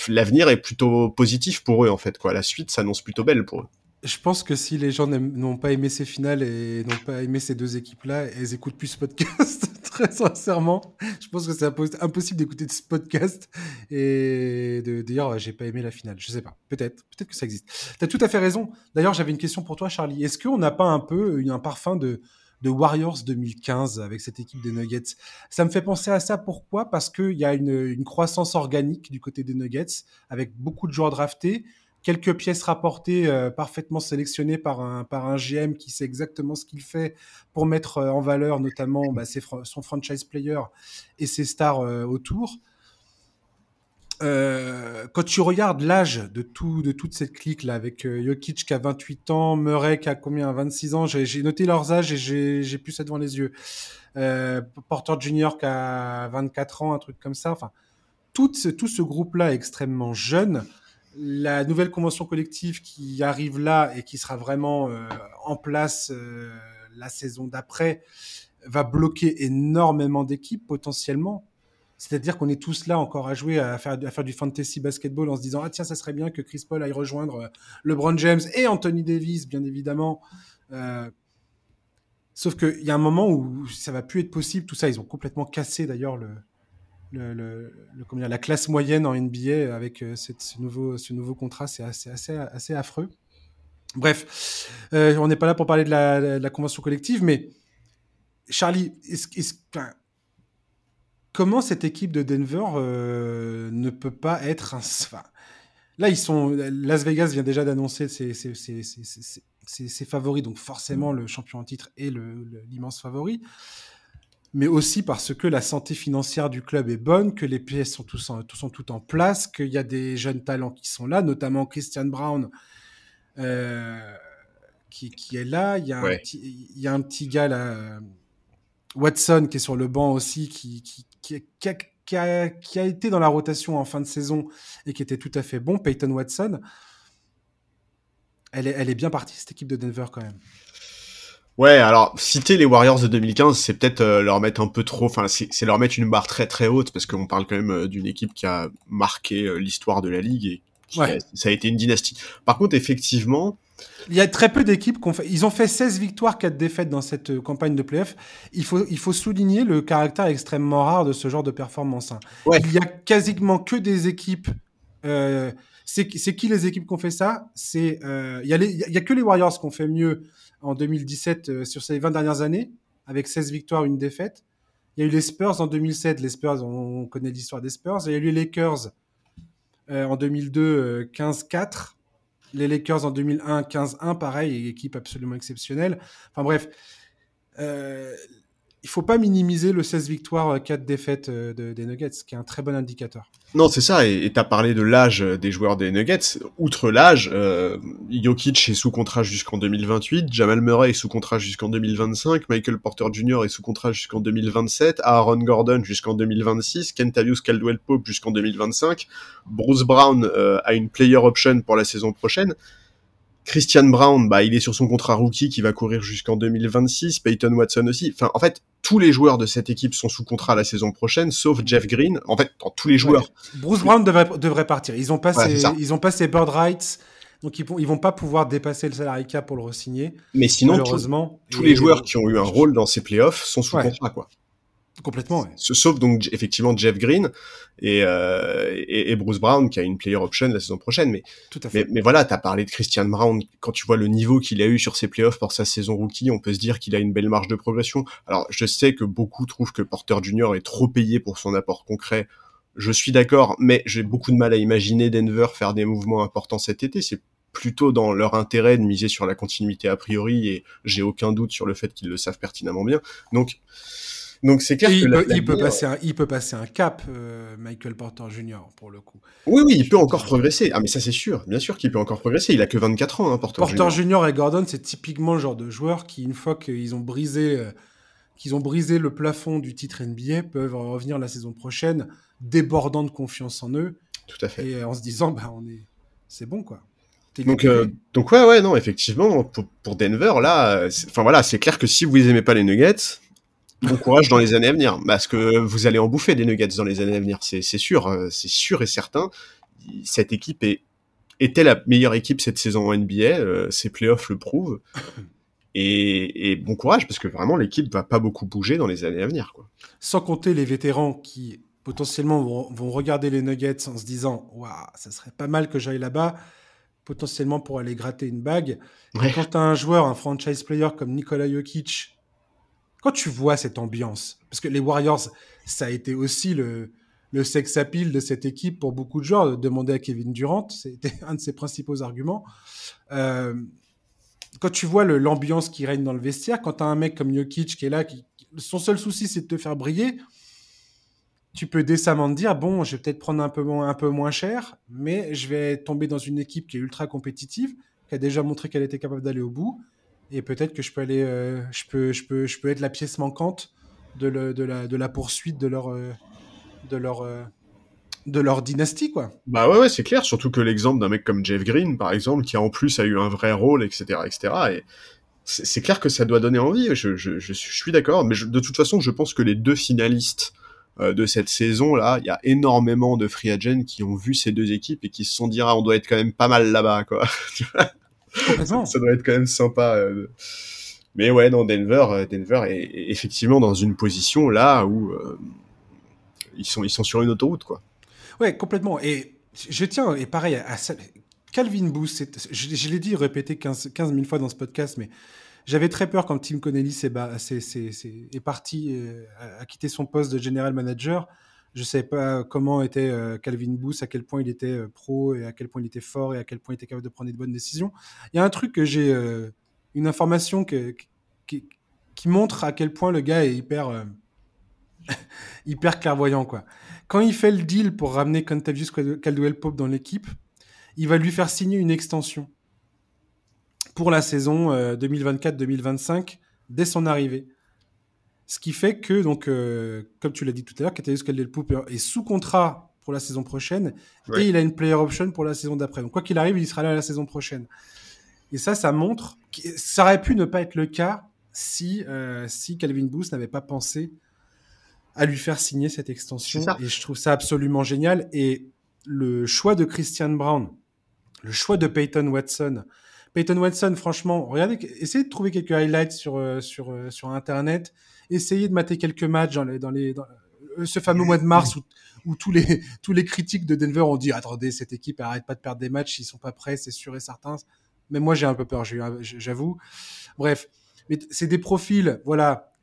l'avenir est plutôt positif pour eux en fait quoi. La suite s'annonce plutôt belle pour eux. Je pense que si les gens n'ont pas aimé ces finales et n'ont pas aimé ces deux équipes-là, elles écoutent plus ce podcast, très sincèrement. Je pense que c'est impossible d'écouter ce podcast et de dire j'ai pas aimé la finale. Je sais pas, peut-être, peut-être que ça existe. Tu as tout à fait raison. D'ailleurs, j'avais une question pour toi, Charlie. Est-ce qu'on n'a pas un peu un parfum de, Warriors 2015 avec cette équipe des Nuggets? Ça me fait penser à ça. Pourquoi? Parce qu'il y a une, croissance organique du côté des Nuggets avec beaucoup de joueurs draftés, quelques pièces rapportées euh, parfaitement sélectionnées par un, par un GM qui sait exactement ce qu'il fait pour mettre euh, en valeur notamment bah, son franchise player et ses stars euh, autour. Quand tu regardes l'âge de tout de toute cette clique là avec euh, Jokic qui a 28 ans, Murray qui a combien 26 ans, j'ai noté leurs âges et j'ai plus ça devant les yeux. Euh, Porter Junior qui a 24 ans, un truc comme ça. Enfin, tout ce, tout ce groupe là est extrêmement jeune. La nouvelle convention collective qui arrive là et qui sera vraiment euh, en place euh, la saison d'après va bloquer énormément d'équipes potentiellement c'est-à-dire qu'on est tous là encore à jouer, à faire, du fantasy basketball en se disant ah tiens ça serait bien que Chris Paul aille rejoindre euh, LeBron James et Anthony Davis bien évidemment. Sauf qu'il y a un moment où ça va plus être possible. Tout ça ils ont complètement cassé d'ailleurs le, le, le, comment dire, la classe moyenne en NBA avec euh, cette, ce nouveau ce nouveau contrat c'est assez, assez assez affreux. Bref, on n'est pas là pour parler de la, de la convention collective, mais Charlie, est-ce, comment cette équipe de Denver euh, ne peut pas être un. Enfin, là, ils sont. Las Vegas vient déjà d'annoncer ses, ses, favoris, donc forcément le champion en titre est l'immense favori. Mais aussi parce que la santé financière du club est bonne, que les pièces sont, tous en, sont toutes en place, qu'il y a des jeunes talents qui sont là, notamment Christian Brown, euh, qui, qui est là. Il y, a un petit, il y a un petit gars là, Watson, qui est sur le banc aussi, qui, qui, qui, a, qui, a, qui, a, été dans la rotation en fin de saison et qui était tout à fait bon, Peyton Watson. Elle est, elle est bien partie, cette équipe de Denver, quand même. Ouais, alors citer les Warriors de 2015, c'est peut-être euh, leur mettre un peu trop, enfin c'est leur mettre une barre très très haute parce qu'on parle quand même euh, d'une équipe qui a marqué euh, l'histoire de la ligue et ouais. ça a été une dynastie. Par contre, effectivement, il y a très peu d'équipes qui ont fait. Ils ont fait 16 victoires, 4 défaites dans cette euh, campagne de playoff. Il faut, il faut souligner le caractère extrêmement rare de ce genre de performance. Hein. Ouais. Il y a quasiment que des équipes. Euh, c'est qui les équipes qui ont fait ça? C'est euh, il, y a les, il y a que les Warriors qui ont fait mieux en 2017 euh, sur ces 20 dernières années, avec 16 victoires, une défaite. Il y a eu les Spurs en 2007. Les Spurs, on connaît l'histoire des Spurs. Il y a eu les Lakers euh, en 2002, 15-4 les Lakers en 2001, 15-1, pareil, équipe absolument exceptionnelle. Enfin bref, euh, il faut pas minimiser le 16 victoires, 4 défaites euh, de, des Nuggets, qui est un très bon indicateur. Non, c'est ça, et tu as parlé de l'âge des joueurs des Nuggets. Outre l'âge, euh, Jokic est sous contrat jusqu'en 2028, Jamal Murray est sous contrat jusqu'en 2025, Michael Porter Jr. est sous contrat jusqu'en 2027, Aaron Gordon jusqu'en 2026, Kentavious Caldwell Pope jusqu'en 2025, Bruce Brown euh, a une player option pour la saison prochaine. Christian Brown, bah, il est sur son contrat rookie qui va courir jusqu'en 2026. Peyton Watson aussi. Enfin, en fait, tous les joueurs de cette équipe sont sous contrat la saison prochaine, sauf Jeff Green. En fait, tous les joueurs. Bruce Brown devrait, devrait, partir. Ils ont pas ses, ils ont pas ses bird rights. Donc ils ils vont pas pouvoir dépasser le salary cap pour le re-signer. Mais sinon, malheureusement, tous les joueurs qui ont eu un rôle dans ces playoffs sont sous contrat, quoi. Complètement, ouais. Sauf donc effectivement Jeff Green et, euh, et, et, Bruce Brown qui a une player option la saison prochaine. Mais, Tout à fait. mais, mais voilà, t'as parlé de Christian Brown. Quand tu vois le niveau qu'il a eu sur ses playoffs pour sa saison rookie, on peut se dire qu'il a une belle marge de progression. Alors je sais que beaucoup trouvent que Porter Jr. est trop payé pour son apport concret. Je suis d'accord, mais j'ai beaucoup de mal à imaginer Denver faire des mouvements importants cet été. C'est plutôt dans leur intérêt de miser sur la continuité a priori et j'ai aucun doute sur le fait qu'ils le savent pertinemment bien. Donc donc c'est clair il peut, la, il, peut passer un, il peut passer un cap, euh, Michael Porter Jr. pour le coup. Oui, oui, il peut encore progresser. Ah mais ça c'est sûr, bien sûr qu'il peut encore progresser. Il a que 24 ans, hein, Porter, Porter Jr. et Gordon, c'est typiquement le genre de joueur qui, une fois qu'ils ont brisé, euh, qu'ils ont brisé le plafond du titre NBA, peuvent revenir la saison prochaine débordant de confiance en eux. Tout à fait. Et en se disant, bah on est, c'est bon quoi. Donc, euh, donc ouais, ouais, non, effectivement, pour, pour Denver, là, enfin voilà, c'est clair que si vous aimez pas les Nuggets, bon courage dans les années à venir, parce que vous allez en bouffer des Nuggets dans les années à venir, c'est sûr, euh, c'est sûr et certain. Cette équipe est, était la meilleure équipe cette saison en NBA, euh, ces playoffs le prouvent. Et, et, bon courage, parce que vraiment l'équipe va pas beaucoup bouger dans les années à venir. Quoi. Sans compter les vétérans qui potentiellement vont, vont regarder les Nuggets en se disant Waouh, ça serait pas mal que j'aille là-bas, potentiellement pour aller gratter une bague. Ouais. Quand tu as un joueur, un franchise player comme Nikola Jokic, quand tu vois cette ambiance, parce que les Warriors, ça a été aussi le, sex appeal de cette équipe pour beaucoup de de demander à Kevin Durant, c'était un de ses principaux arguments. Euh, quand tu vois l'ambiance qui règne dans le vestiaire, quand tu as un mec comme Jokic qui est là, qui, son seul souci c'est de te faire briller, tu peux décemment te dire bon, je vais peut-être prendre un peu moins cher, mais je vais tomber dans une équipe qui est ultra compétitive, qui a déjà montré qu'elle était capable d'aller au bout, et peut-être que je peux aller, euh, je peux, je peux, je peux être la pièce manquante de, la, poursuite de leur, euh, de leur, euh, de leur dynastie, quoi. Bah ouais, c'est clair. Surtout que l'exemple d'un mec comme Jeff Green, par exemple, qui en plus a eu un vrai rôle, etc., etc. Et c'est clair que ça doit donner envie. Je, suis d'accord, mais de toute façon, je pense que les deux finalistes de cette saison là, il y a énormément de free agents qui ont vu ces deux équipes et qui se sont dit ah, on doit être quand même pas mal là-bas, quoi. ça, ça, doit être quand même sympa. Euh... Mais ouais, non, Denver, Denver est, est, effectivement dans une position là où euh, ils sont ils sont sur une autoroute, quoi. Ouais, complètement. Et je tiens, et pareil, à, Calvin Booth, je, je l'ai dit, répété 15, 15 000 fois dans ce podcast, mais j'avais très peur quand Tim Connelly est, est, est, est parti, euh, a quitté son poste de general manager. Je ne savais pas comment était euh, Calvin Booth, à quel point il était euh, pro et à quel point il était fort et à quel point il était capable de prendre de bonnes décisions. Il y a un truc que j'ai, euh, une information qui, montre à quel point le gars est hyper, hyper clairvoyant. Quoi. Quand il fait le deal pour ramener Contavious Caldwell Pope dans l'équipe, il va lui faire signer une extension pour la saison 2024-2025 dès son arrivée. Ce qui fait que, donc, comme tu l'as dit tout à l'heure, Katavius Caldwell Pooper est sous contrat pour la saison prochaine et il a une player option pour la saison d'après. Donc, quoi qu'il arrive, il sera là la saison prochaine. Et ça, ça montre que ça aurait pu ne pas être le cas si, si Calvin Booth n'avait pas pensé à lui faire signer cette extension. Et je trouve ça absolument génial. Et le choix de Christian Brown, le choix de Peyton Watson. Peyton Watson, franchement, regardez, essayez de trouver quelques highlights sur, euh, sur, euh, sur Internet. Essayez de mater quelques matchs dans, les, dans, les, euh, ce fameux mois de mars où, où, tous, les, tous les critiques de Denver ont dit Attendez, cette équipe arrête pas de perdre des matchs, ils sont pas prêts, c'est sûr et certain. Mais moi, j'ai un peu peur, j'avoue. Bref, c'est des profils, voilà,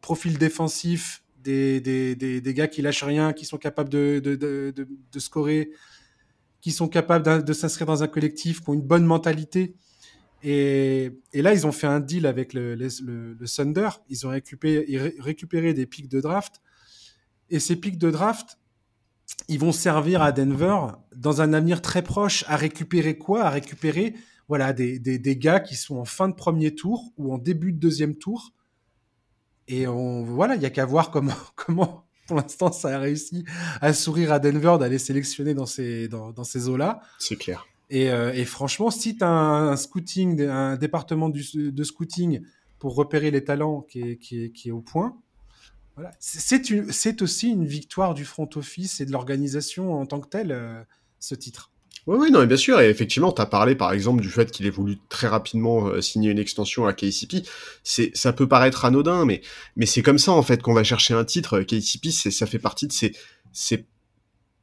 profils défensifs, des, des, des, des, gars qui lâchent rien, qui sont capables de, de, de scorer, qui sont capables de s'inscrire dans un collectif, qui ont une bonne mentalité. Et, et, là, ils ont fait un deal avec le, le, Thunder. Ils ont récupéré, récupéré, des pics de draft. Et ces pics de draft, ils vont servir à Denver dans un avenir très proche à récupérer quoi? À récupérer voilà, des, des, des, gars qui sont en fin de premier tour ou en début de deuxième tour et on, voilà, il n'y a qu'à voir comment, pour l'instant, ça a réussi à sourire à Denver d'aller sélectionner dans ces, dans, dans ces eaux-là. C'est clair. Et, euh, et, franchement, si tu as un, scouting, un département du, de scouting pour repérer les talents qui est, qui est, qui est au point, voilà. c'est aussi une victoire du front office et de l'organisation en tant que telle, euh, ce titre. Oui, oui, non, bien sûr. Et effectivement, tu as parlé, par exemple, du fait qu'il ait voulu très rapidement euh, signer une extension à KCP. C'est, ça peut paraître anodin, mais, mais c'est comme ça, en fait, qu'on va chercher un titre. KCP, c'est, ça fait partie de ces, ces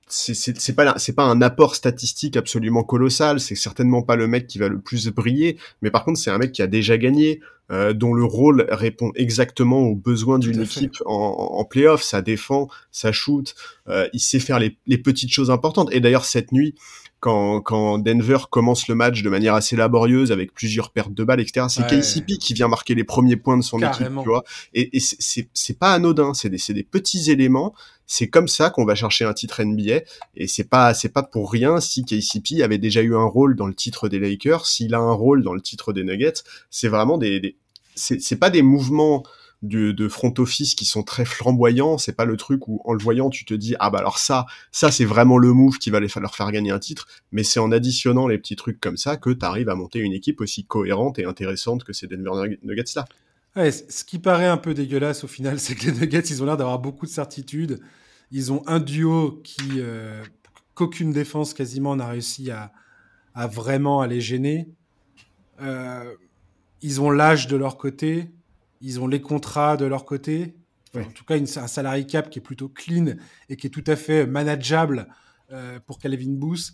c'est pas c'est pas un apport statistique absolument colossal c'est certainement pas le mec qui va le plus briller mais par contre c'est un mec qui a déjà gagné euh, dont le rôle répond exactement aux besoins d'une équipe en, en playoff ça défend ça shoot euh, il sait faire les, les, petites choses importantes et d'ailleurs cette nuit quand, quand Denver commence le match de manière assez laborieuse avec plusieurs pertes de balles, etc. C'est ouais. KCP qui vient marquer les premiers points de son Carrément. équipe, tu vois. Et, et c'est pas anodin, c'est des, des petits éléments. C'est comme ça qu'on va chercher un titre NBA. Et c'est pas c'est pas pour rien si KCP avait déjà eu un rôle dans le titre des Lakers, s'il a un rôle dans le titre des Nuggets. C'est vraiment des, des c'est pas des mouvements de, front office qui sont très flamboyants. C'est pas le truc où en le voyant tu te dis ah bah alors ça, ça c'est vraiment le move qui va les leur faire gagner un titre. Mais c'est en additionnant les petits trucs comme ça que tu arrives à monter une équipe aussi cohérente et intéressante que ces Denver Nuggets là. Ce qui paraît un peu dégueulasse au final, c'est que les Nuggets ils ont l'air d'avoir beaucoup de certitudes. Ils ont un duo qui euh, qu'aucune défense quasiment n'a réussi à, à vraiment à les gêner. Euh, ils ont l'âge de leur côté. Ils ont les contrats de leur côté. Ouais. En tout cas, une, un salary cap qui est plutôt clean et qui est tout à fait manageable euh, pour Calvin Booth.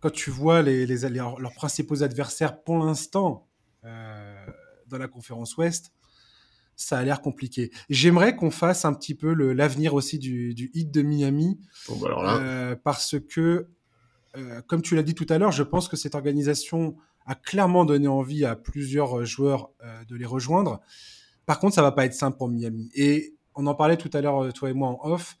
Quand tu vois les, les, les leurs principaux adversaires pour l'instant euh, dans la conférence Ouest, ça a l'air compliqué. J'aimerais qu'on fasse un petit peu l'avenir aussi du, du hit de Miami. Bon, bah alors là. Euh, parce que, comme tu l'as dit tout à l'heure, je pense que cette organisation a clairement donné envie à plusieurs joueurs de les rejoindre. Par contre, ça va pas être simple pour Miami. Et on en parlait tout à l'heure, toi et moi, en off.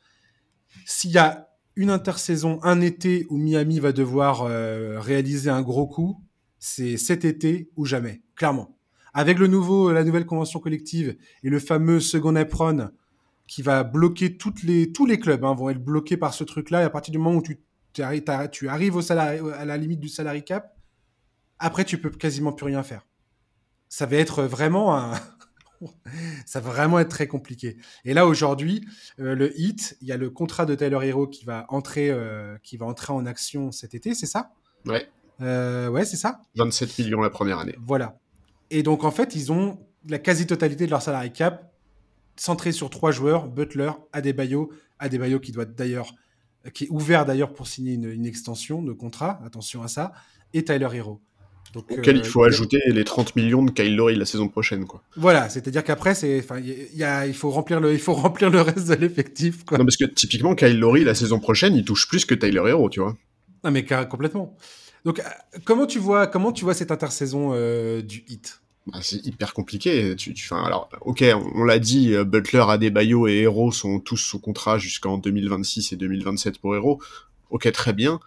S'il y a une intersaison, un été où Miami va devoir euh, réaliser un gros coup, c'est cet été ou jamais, clairement. Avec le nouveau, la nouvelle convention collective et le fameux second apron qui va bloquer toutes les, tous les clubs hein, vont être bloqués par ce truc-là. Et à partir du moment où tu, tu arrives au salari, à la limite du salary cap, après tu peux quasiment plus rien faire. Ça va être vraiment un, ça va vraiment être très compliqué. Et là aujourd'hui, euh, le hit, il y a le contrat de Taylor Hero qui va entrer, euh, qui va entrer en action cet été, c'est ça? Ouais. Euh, ouais, c'est ça? 27 millions la première année. Voilà. Et donc en fait, ils ont la quasi-totalité de leur salary cap centré sur trois joueurs Butler, Adebayo, Adebayo qui doit d'ailleurs, qui est ouvert d'ailleurs pour signer une, une extension de contrat, attention à ça, et Tyler Hero. Donc, auquel euh, il faut ajouter les 30 millions de Kyle Lowry la saison prochaine, quoi. Voilà, c'est-à-dire qu'après, c'est, enfin, il y a, il faut remplir le, il faut remplir le reste de l'effectif, quoi. Non, parce que typiquement, Kyle Lowry la saison prochaine, il touche plus que Tyler Hero, tu vois. Non, mais complètement. Donc, euh, comment tu vois, comment tu vois cette intersaison euh, du hit? Bah, c'est hyper compliqué. Tu, tu, alors, ok, on, on l'a dit, Butler, Adebayo et Hero sont tous sous contrat jusqu'en 2026 et 2027 pour Hero. Ok, très bien.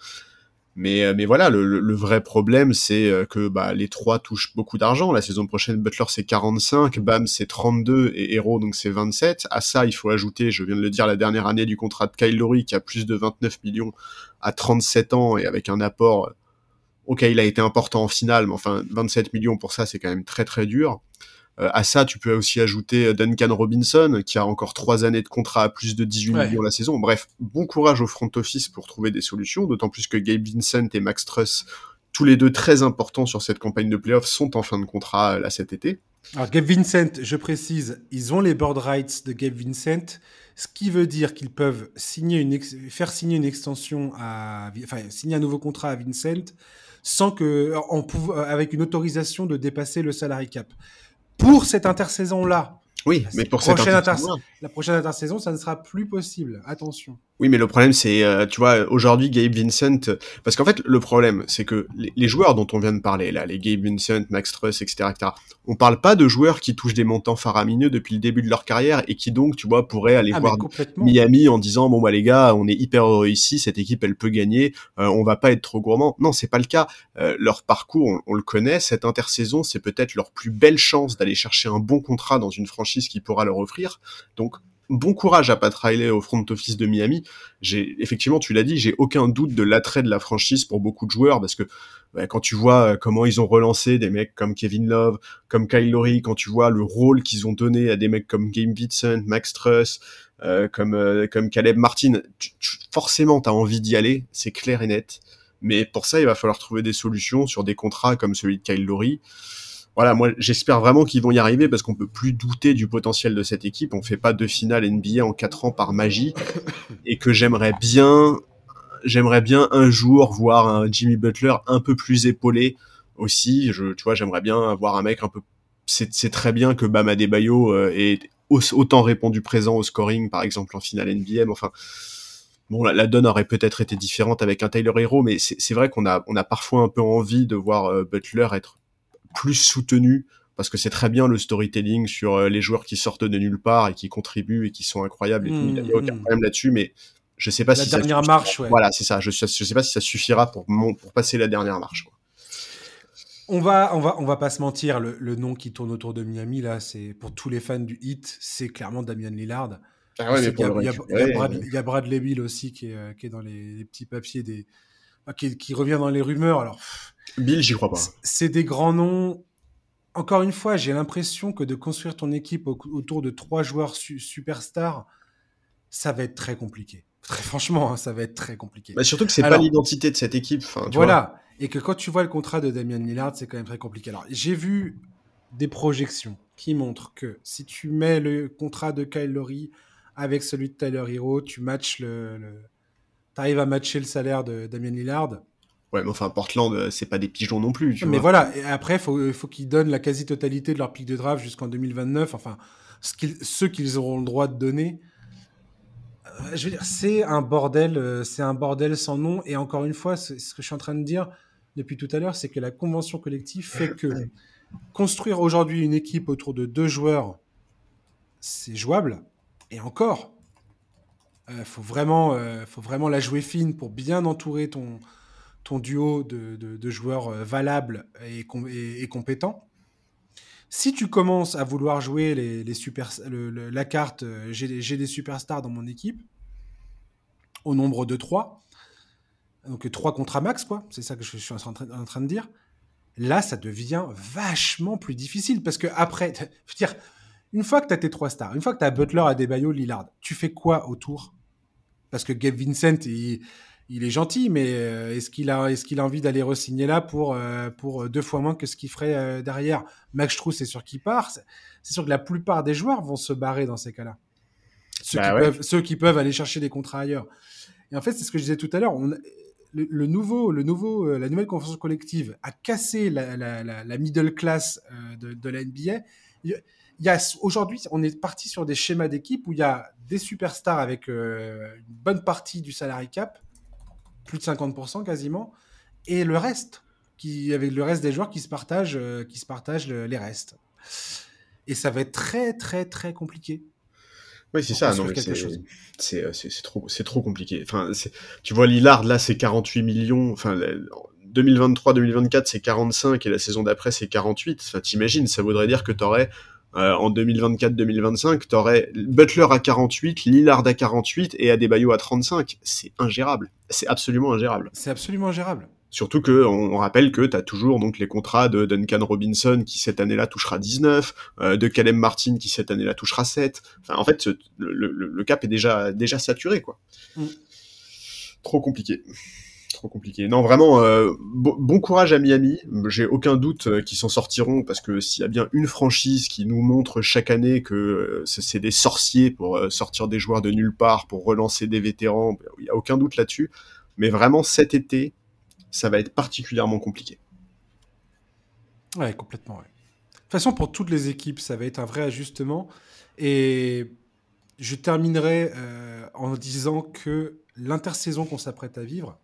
Mais, euh, mais voilà, le, vrai problème, c'est euh, que bah, les trois touchent beaucoup d'argent. La saison prochaine, Butler, c'est 45, Bam, c'est 32, et Hero, donc c'est 27. À ça, il faut ajouter, je viens de le dire, la dernière année du contrat de Kyle Lowry, qui a plus de 29 millions à 37 ans, et avec un apport... Ok, il a été important en finale, mais enfin, 27 millions pour ça, c'est quand même très très dur. Euh, à ça, tu peux aussi ajouter euh, Duncan Robinson, qui a encore trois années de contrat à plus de 18 millions la saison. Bref, bon courage au front office pour trouver des solutions, d'autant plus que Gabe Vincent et Max Truss, tous les deux très importants sur cette campagne de playoffs, sont en fin de contrat euh, là cet été. Alors Gabe Vincent, je précise, ils ont les board rights de Gabe Vincent, ce qui veut dire qu'ils peuvent signer une faire signer une extension à, enfin signer un nouveau contrat à Vincent sans que, en, avec une autorisation de dépasser le salary cap pour cette intersaison-là. Oui, mais pour cette intersaison la prochaine intersaison, ça ne sera plus possible. Attention. Oui, mais le problème, c'est, euh, tu vois, aujourd'hui, Gabe Vincent, parce qu'en fait, le problème, c'est que les, joueurs dont on vient de parler, là, les Gabe Vincent, Max Truss, etc., etc., on parle pas de joueurs qui touchent des montants faramineux depuis le début de leur carrière et qui donc, tu vois, pourraient aller ah, voir Miami en disant, bon, bah, les gars, on est hyper heureux ici, cette équipe, elle peut gagner, euh, on va pas être trop gourmand. Non, c'est pas le cas. Euh, leur parcours, on, on, le connaît, cette intersaison, c'est peut-être leur plus belle chance d'aller chercher un bon contrat dans une franchise qui pourra leur offrir. Donc, bon courage à Pat Riley au front office de Miami. J'ai effectivement, tu l'as dit, j'ai aucun doute de l'attrait de la franchise pour beaucoup de joueurs parce que quand tu vois euh, comment ils ont relancé des mecs comme Kevin Love, comme Kyle Lowry, quand tu vois le rôle qu'ils ont donné à des mecs comme Game Vincent, Max Truss, euh, comme euh, comme Caleb Martin, tu, tu, forcément t'as envie d'y aller, c'est clair et net. Mais pour ça, il va falloir trouver des solutions sur des contrats comme celui de Kyle Lowry voilà, moi j'espère vraiment qu'ils vont y arriver parce qu'on peut plus douter du potentiel de cette équipe. On fait pas de finale NBA en quatre ans par magie et que j'aimerais bien, j'aimerais bien un jour voir un Jimmy Butler un peu plus épaulé aussi. Je, tu vois, j'aimerais bien avoir un mec un peu. C'est très bien que Bam Adebayo euh, ait autant répondu présent au scoring, par exemple en finale NBA. Enfin, bon, la, donne aurait peut-être été différente avec un Tyler Hero, mais c'est vrai qu'on a, on a parfois un peu envie de voir euh, Butler être plus soutenu parce que c'est très bien le storytelling sur euh, les joueurs qui sortent de nulle part et qui contribuent et qui sont incroyables et tout. Il n'y a aucun mmh. problème là-dessus, mais je sais pas la si dernière marche, ouais. Voilà, c'est ça. Je, je sais pas si ça suffira pour, pour passer la dernière marche. Quoi. On va, on va, on va pas se mentir. Le, nom qui tourne autour de Miami là, c'est pour tous les fans du hit, c'est clairement Damien Lillard. Ah ouais, il, y a, il, y a Bradley Bill aussi qui est, euh, qui est dans les, petits papiers des, qui, qui, revient dans les rumeurs. Alors, Bill, j'y crois pas. C'est des grands noms encore une fois, j'ai l'impression que de construire ton équipe autour de trois joueurs superstars, ça va être très compliqué. Très franchement, hein, ça va être très compliqué. Bah surtout que c'est pas l'identité de cette équipe. voilà. Et que quand tu vois le contrat de Damian Lillard, c'est quand même très compliqué. Alors, j'ai vu des projections qui montrent que si tu mets le contrat de Kyle Lowry avec celui de Tyler Hero, tu matches le, le... arrives à matcher le salaire de Damian Lillard Ouais, mais enfin, Portland, euh, c'est pas des pigeons non plus. Tu mais voilà, et après, il faut, faut qu'ils donnent la quasi-totalité de leur pic de draft jusqu'en 2029, enfin, ce qu'ils, ceux qu'ils auront le droit de donner. Euh, je veux dire, c'est un bordel, euh, c'est un bordel sans nom, et encore une fois, ce que je suis en train de dire depuis tout à l'heure, c'est que la convention collective fait que construire aujourd'hui une équipe autour de deux joueurs, c'est jouable, et encore, il faut, vraiment, faut vraiment la jouer fine pour bien entourer ton, ton duo de, joueurs euh, valables et, compétents. Si tu commences à vouloir jouer les, la carte euh, j'ai des superstars dans mon équipe, au nombre de 3, donc 3 contre max, quoi, c'est ça que je suis en train, en train, de dire, là, ça devient vachement plus difficile parce que après, je veux dire, une fois que tu as tes 3 stars, une fois que tu as Butler, Adebayo, Lillard, tu fais quoi autour? Parce que Gabe Vincent, il, il est gentil, mais euh, est-ce qu'il a, est-ce qu'il a envie d'aller re-signer là pour, euh, pour deux fois moins que ce qu'il ferait euh, derrière? Max Strauss, c'est sûr qu'il part. C'est sûr que la plupart des joueurs vont se barrer dans ces cas-là. Ceux, bah qui peuvent, ceux qui peuvent aller chercher des contrats ailleurs. Et en fait, c'est ce que je disais tout à l'heure. le, nouveau, le nouveau, la nouvelle convention collective a cassé la, la, middle class de, de, la NBA. Il y a aujourd'hui, on est parti sur des schémas d'équipe où il y a des superstars avec une bonne partie du salary cap plus de 50% quasiment, et le reste, qui, avec le reste des joueurs qui se partagent, euh, qui se partagent les restes. Et ça va être très, très, très compliqué. Oui, c'est ça. C'est trop, trop compliqué. Enfin, tu vois, Lillard là, c'est 48 millions. Enfin, 2023-2024, c'est 45 et la saison d'après, c'est 48. Enfin, t'imagines, ça voudrait dire que t'aurais euh, en 2024-2025, t'aurais Butler à 48, Lillard à 48 et Adebayo à 35. C'est ingérable. C'est absolument ingérable. C'est absolument ingérable. Surtout que on, rappelle que tu as toujours donc les contrats de Duncan Robinson qui cette année-là touchera 19, euh, de Caleb Martin qui cette année-là touchera 7. Enfin, en fait, le, cap est déjà déjà saturé quoi. Mm. Trop compliqué. Trop compliqué. Non, vraiment, euh, bon, courage à Miami. J'ai aucun doute euh, qu'ils s'en sortiront parce que s'il y a bien une franchise qui nous montre chaque année que c'est des sorciers pour sortir des joueurs de nulle part, pour relancer des vétérans, il n'y a aucun doute là-dessus. Mais vraiment, cet été, ça va être particulièrement compliqué. Ouais, complètement. De toute façon, pour toutes les équipes, ça va être un vrai ajustement. Et je terminerai euh, en disant que l'intersaison qu'on s'apprête à vivre,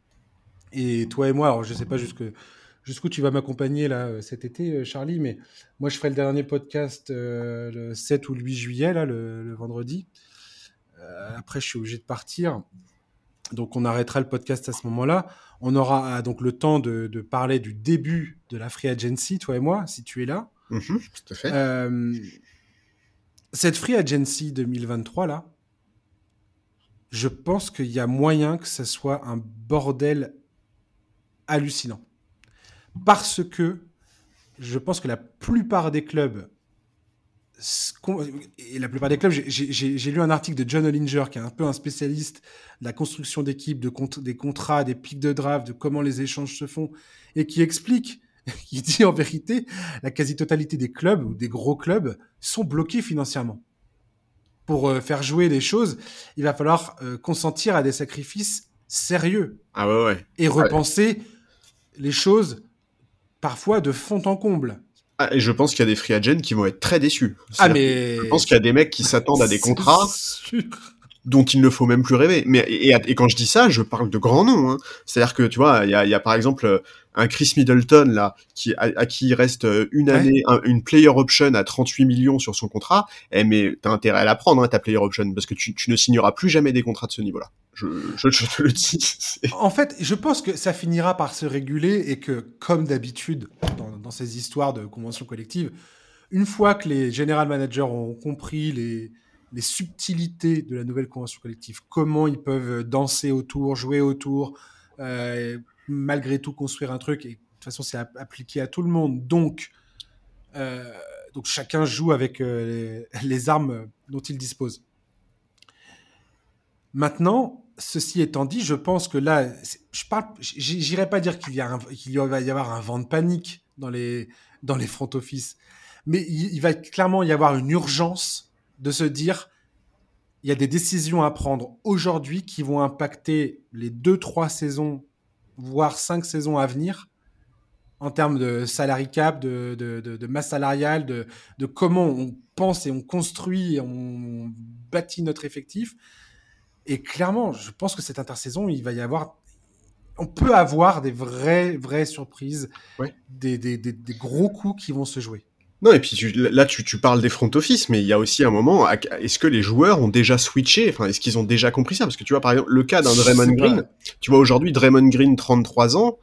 et toi et moi, alors je ne sais pas jusqu'où tu vas m'accompagner là euh, cet été, euh, Charlie, mais moi je ferai le dernier podcast le 7 ou le 8 juillet, là, le, vendredi. après, je suis obligé de partir. Donc on arrêtera le podcast à ce moment-là. On aura donc le temps de, parler du début de la free agency, toi et moi, si tu es là. Mhm, tout à fait. Euh, cette free agency 2023 là, je pense qu'il y a moyen que ce soit un bordel hallucinant. Parce que je pense que la plupart des clubs et la plupart des clubs, j'ai lu un article de John Hollinger, qui est un peu un spécialiste de la construction d'équipes, de des contrats, des pics de draft, de comment les échanges se font, et qui explique, qui dit en vérité, la quasi-totalité des clubs ou des gros clubs sont bloqués financièrement. Pour euh, faire jouer les choses, il va falloir euh, consentir à des sacrifices sérieux. Ah ouais, ouais. Et repenser les choses parfois de fond en comble. Ah, et je pense qu'il y a des free agents qui vont être très déçus. Ah, mais... Je pense qu'il y a des mecs qui s'attendent à des contrats dont il ne faut même plus rêver. Mais et, et, quand je dis ça, je parle de grands noms. Hein. C'est-à-dire que tu vois, il y a, y a, par exemple un Chris Middleton là, qui à, qui il reste une année, une player option à 38 millions sur son contrat. Eh mais t'as intérêt à la prendre hein, ta player option parce que tu, tu ne signeras plus jamais des contrats de ce niveau-là. Je, je, je, te le dis. En fait, je pense que ça finira par se réguler et que, comme d'habitude dans, dans ces histoires de conventions collectives, une fois que les general managers ont compris les, les subtilités de la nouvelle convention collective, comment ils peuvent danser autour, jouer autour, euh, malgré tout construire un truc. Et de toute façon, c'est appliqué à tout le monde. Donc, euh, donc chacun joue avec euh, les, armes dont il dispose. Maintenant, ceci étant dit, je pense que là, je parle, pas dire qu'il y, y, va y avoir un vent de panique dans les, dans les front office, mais il va clairement y avoir une urgence de se dire il y a des décisions à prendre aujourd'hui qui vont impacter les deux, trois saisons, voire cinq saisons à venir, en termes de salary cap, de, de, de, masse salariale, de, de, comment on pense et on construit et on bâtit notre effectif. Et clairement, je pense que cette intersaison, il va y avoir. On peut avoir des vraies, vraies surprises, des, des, des, des gros coups qui vont se jouer. Non, et puis là, tu, tu, parles des front office, mais il y a aussi un moment, est-ce que les joueurs ont déjà switché? Enfin, est-ce qu'ils ont déjà compris ça? Parce que tu vois, par exemple, le cas d'un Draymond Green, tu vois aujourd'hui Draymond Green, 33 ans,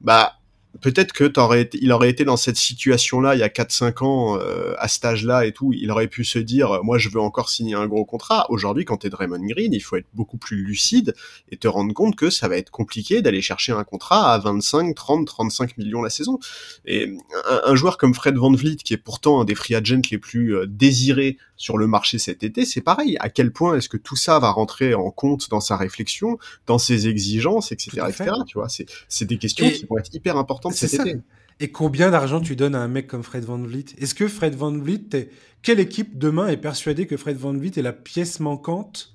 bah, peut-être que t'aurais il aurait été dans cette situation-là il y a 4-5 ans, euh, à cet âge-là et tout, il aurait pu se dire, euh, moi je veux encore signer un gros contrat. Aujourd'hui, quand t'es Draymond Green, il faut être beaucoup plus lucide et te rendre compte que ça va être compliqué d'aller chercher un contrat à 25, 30, 35 millions la saison. Et un, joueur comme Fred Van Vliet, qui est pourtant un des free agents les plus euh, désirés sur le marché cet été, c'est pareil. À quel point est-ce que tout ça va rentrer en compte dans sa réflexion, dans ses exigences, etc., etc. Tu vois, c'est des questions qui vont être hyper importantes cet été. Et combien d'argent tu donnes à un mec comme Fred Van Vliet? Est-ce que Fred Van Vliet, quelle équipe demain est persuadée que Fred Van Vliet est la pièce manquante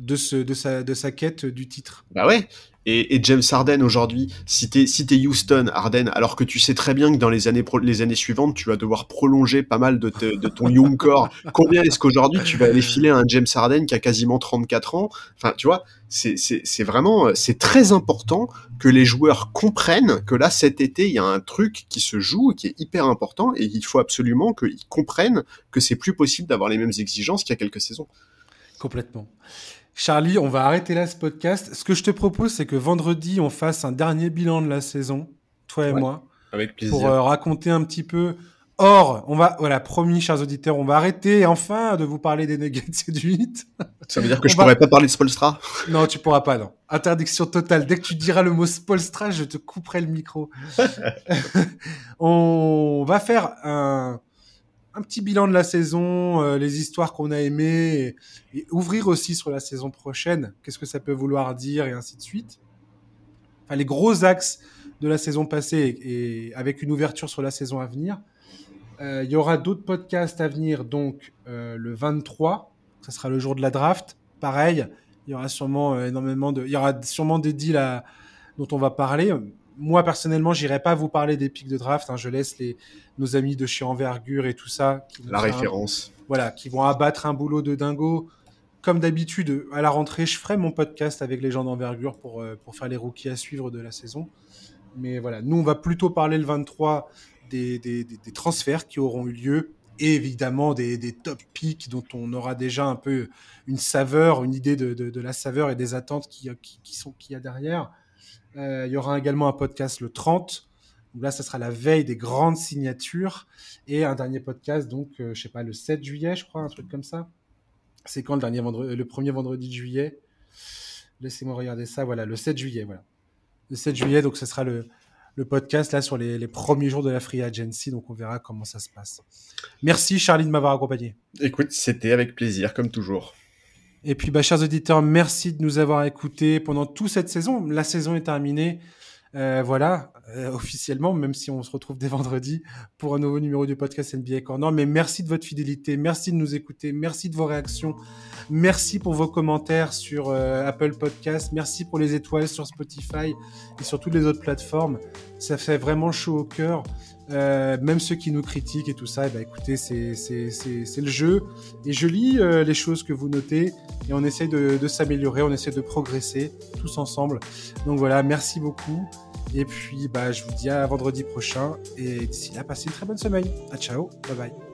de, ce, de, sa, de sa quête du titre Bah ouais, et, James Harden aujourd'hui, si t'es si es Houston, Harden, alors que tu sais très bien que dans les années les années suivantes, tu vas devoir prolonger pas mal de, de ton young core. Combien est-ce qu'aujourd'hui tu vas aller filer à un James Harden qui a quasiment 34 ans? Enfin, tu vois, c'est c'est vraiment c'est très important que les joueurs comprennent que là cet été il y a un truc qui se joue qui est hyper important et il faut absolument qu'ils comprennent que c'est plus possible d'avoir les mêmes exigences qu'il y a quelques saisons. Complètement. Charlie, on va arrêter là ce podcast. Ce que je te propose, c'est que vendredi, on fasse un dernier bilan de la saison, toi et moi. Avec plaisir. Pour euh, raconter un petit peu. Or, on va, voilà, promis, chers auditeurs, on va arrêter enfin de vous parler des Nuggets et du 8. Ça veut dire que je pourrais pas parler de Spolstra Non, tu pourras pas, non. Interdiction totale. Dès que tu diras le mot Spolstra, je te couperai le micro. on va faire un, un petit bilan de la saison, euh, les histoires qu'on a aimées, et, ouvrir aussi sur la saison prochaine, qu'est-ce que ça peut vouloir dire, et ainsi de suite. Enfin, les gros axes de la saison passée, et, avec une ouverture sur la saison à venir. Euh, il y aura d'autres podcasts à venir, donc euh, le 23, ça sera le jour de la draft. Pareil, il y aura sûrement énormément de, il y aura sûrement des deals dont on va parler moi personnellement, j'irai pas vous parler des pics de draft. Hein. je laisse les, nos amis de chez Envergure et tout ça. la référence. voilà, qui vont abattre un boulot de dingo. Comme d'habitude, à la rentrée, je ferai mon podcast avec les gens d'Envergure pour, euh, pour faire les rookies à suivre de la saison. Mais voilà, nous, on va plutôt parler le 23 des, des, des, transferts qui auront eu lieu et évidemment des, des, top picks dont on aura déjà un peu une saveur, une idée de, de, de la saveur et des attentes qui, qui, qui sont qu'il y a derrière. Euh, il y aura également un podcast le 30. Donc là, ça sera la veille des grandes signatures. Et un dernier podcast, donc, euh, je sais pas, le 7 juillet, je crois, un truc comme ça. C'est quand le, dernier vendredi, le premier vendredi de juillet? Laissez-moi regarder ça. Voilà, le 7 juillet, voilà. Le 7 juillet, donc ce sera le, le podcast là sur les, les, premiers jours de la Free Agency. Donc on verra comment ça se passe. Merci Charlie de m'avoir accompagné. Écoute, c'était avec plaisir, comme toujours. Et puis, bah, chers auditeurs, merci de nous avoir écoutés pendant toute cette saison. La saison est terminée. Euh, voilà, euh, officiellement, même si on se retrouve dès vendredi pour un nouveau numéro du podcast NBA Corner. Mais merci de votre fidélité, merci de nous écouter, merci de vos réactions, merci pour vos commentaires sur euh, Apple Podcast, merci pour les étoiles sur Spotify et sur toutes les autres plateformes. Ça fait vraiment chaud au cœur. Euh, même ceux qui nous critiquent et tout ça, eh ben, écoutez, c'est le jeu. Et je lis euh, les choses que vous notez et on essaie de, de s'améliorer, on essaie de progresser tous ensemble. Donc voilà, merci beaucoup. Et puis, bah, je vous dis à vendredi prochain. Et d'ici là, passez une très bonne semaine. À ciao. Bye bye.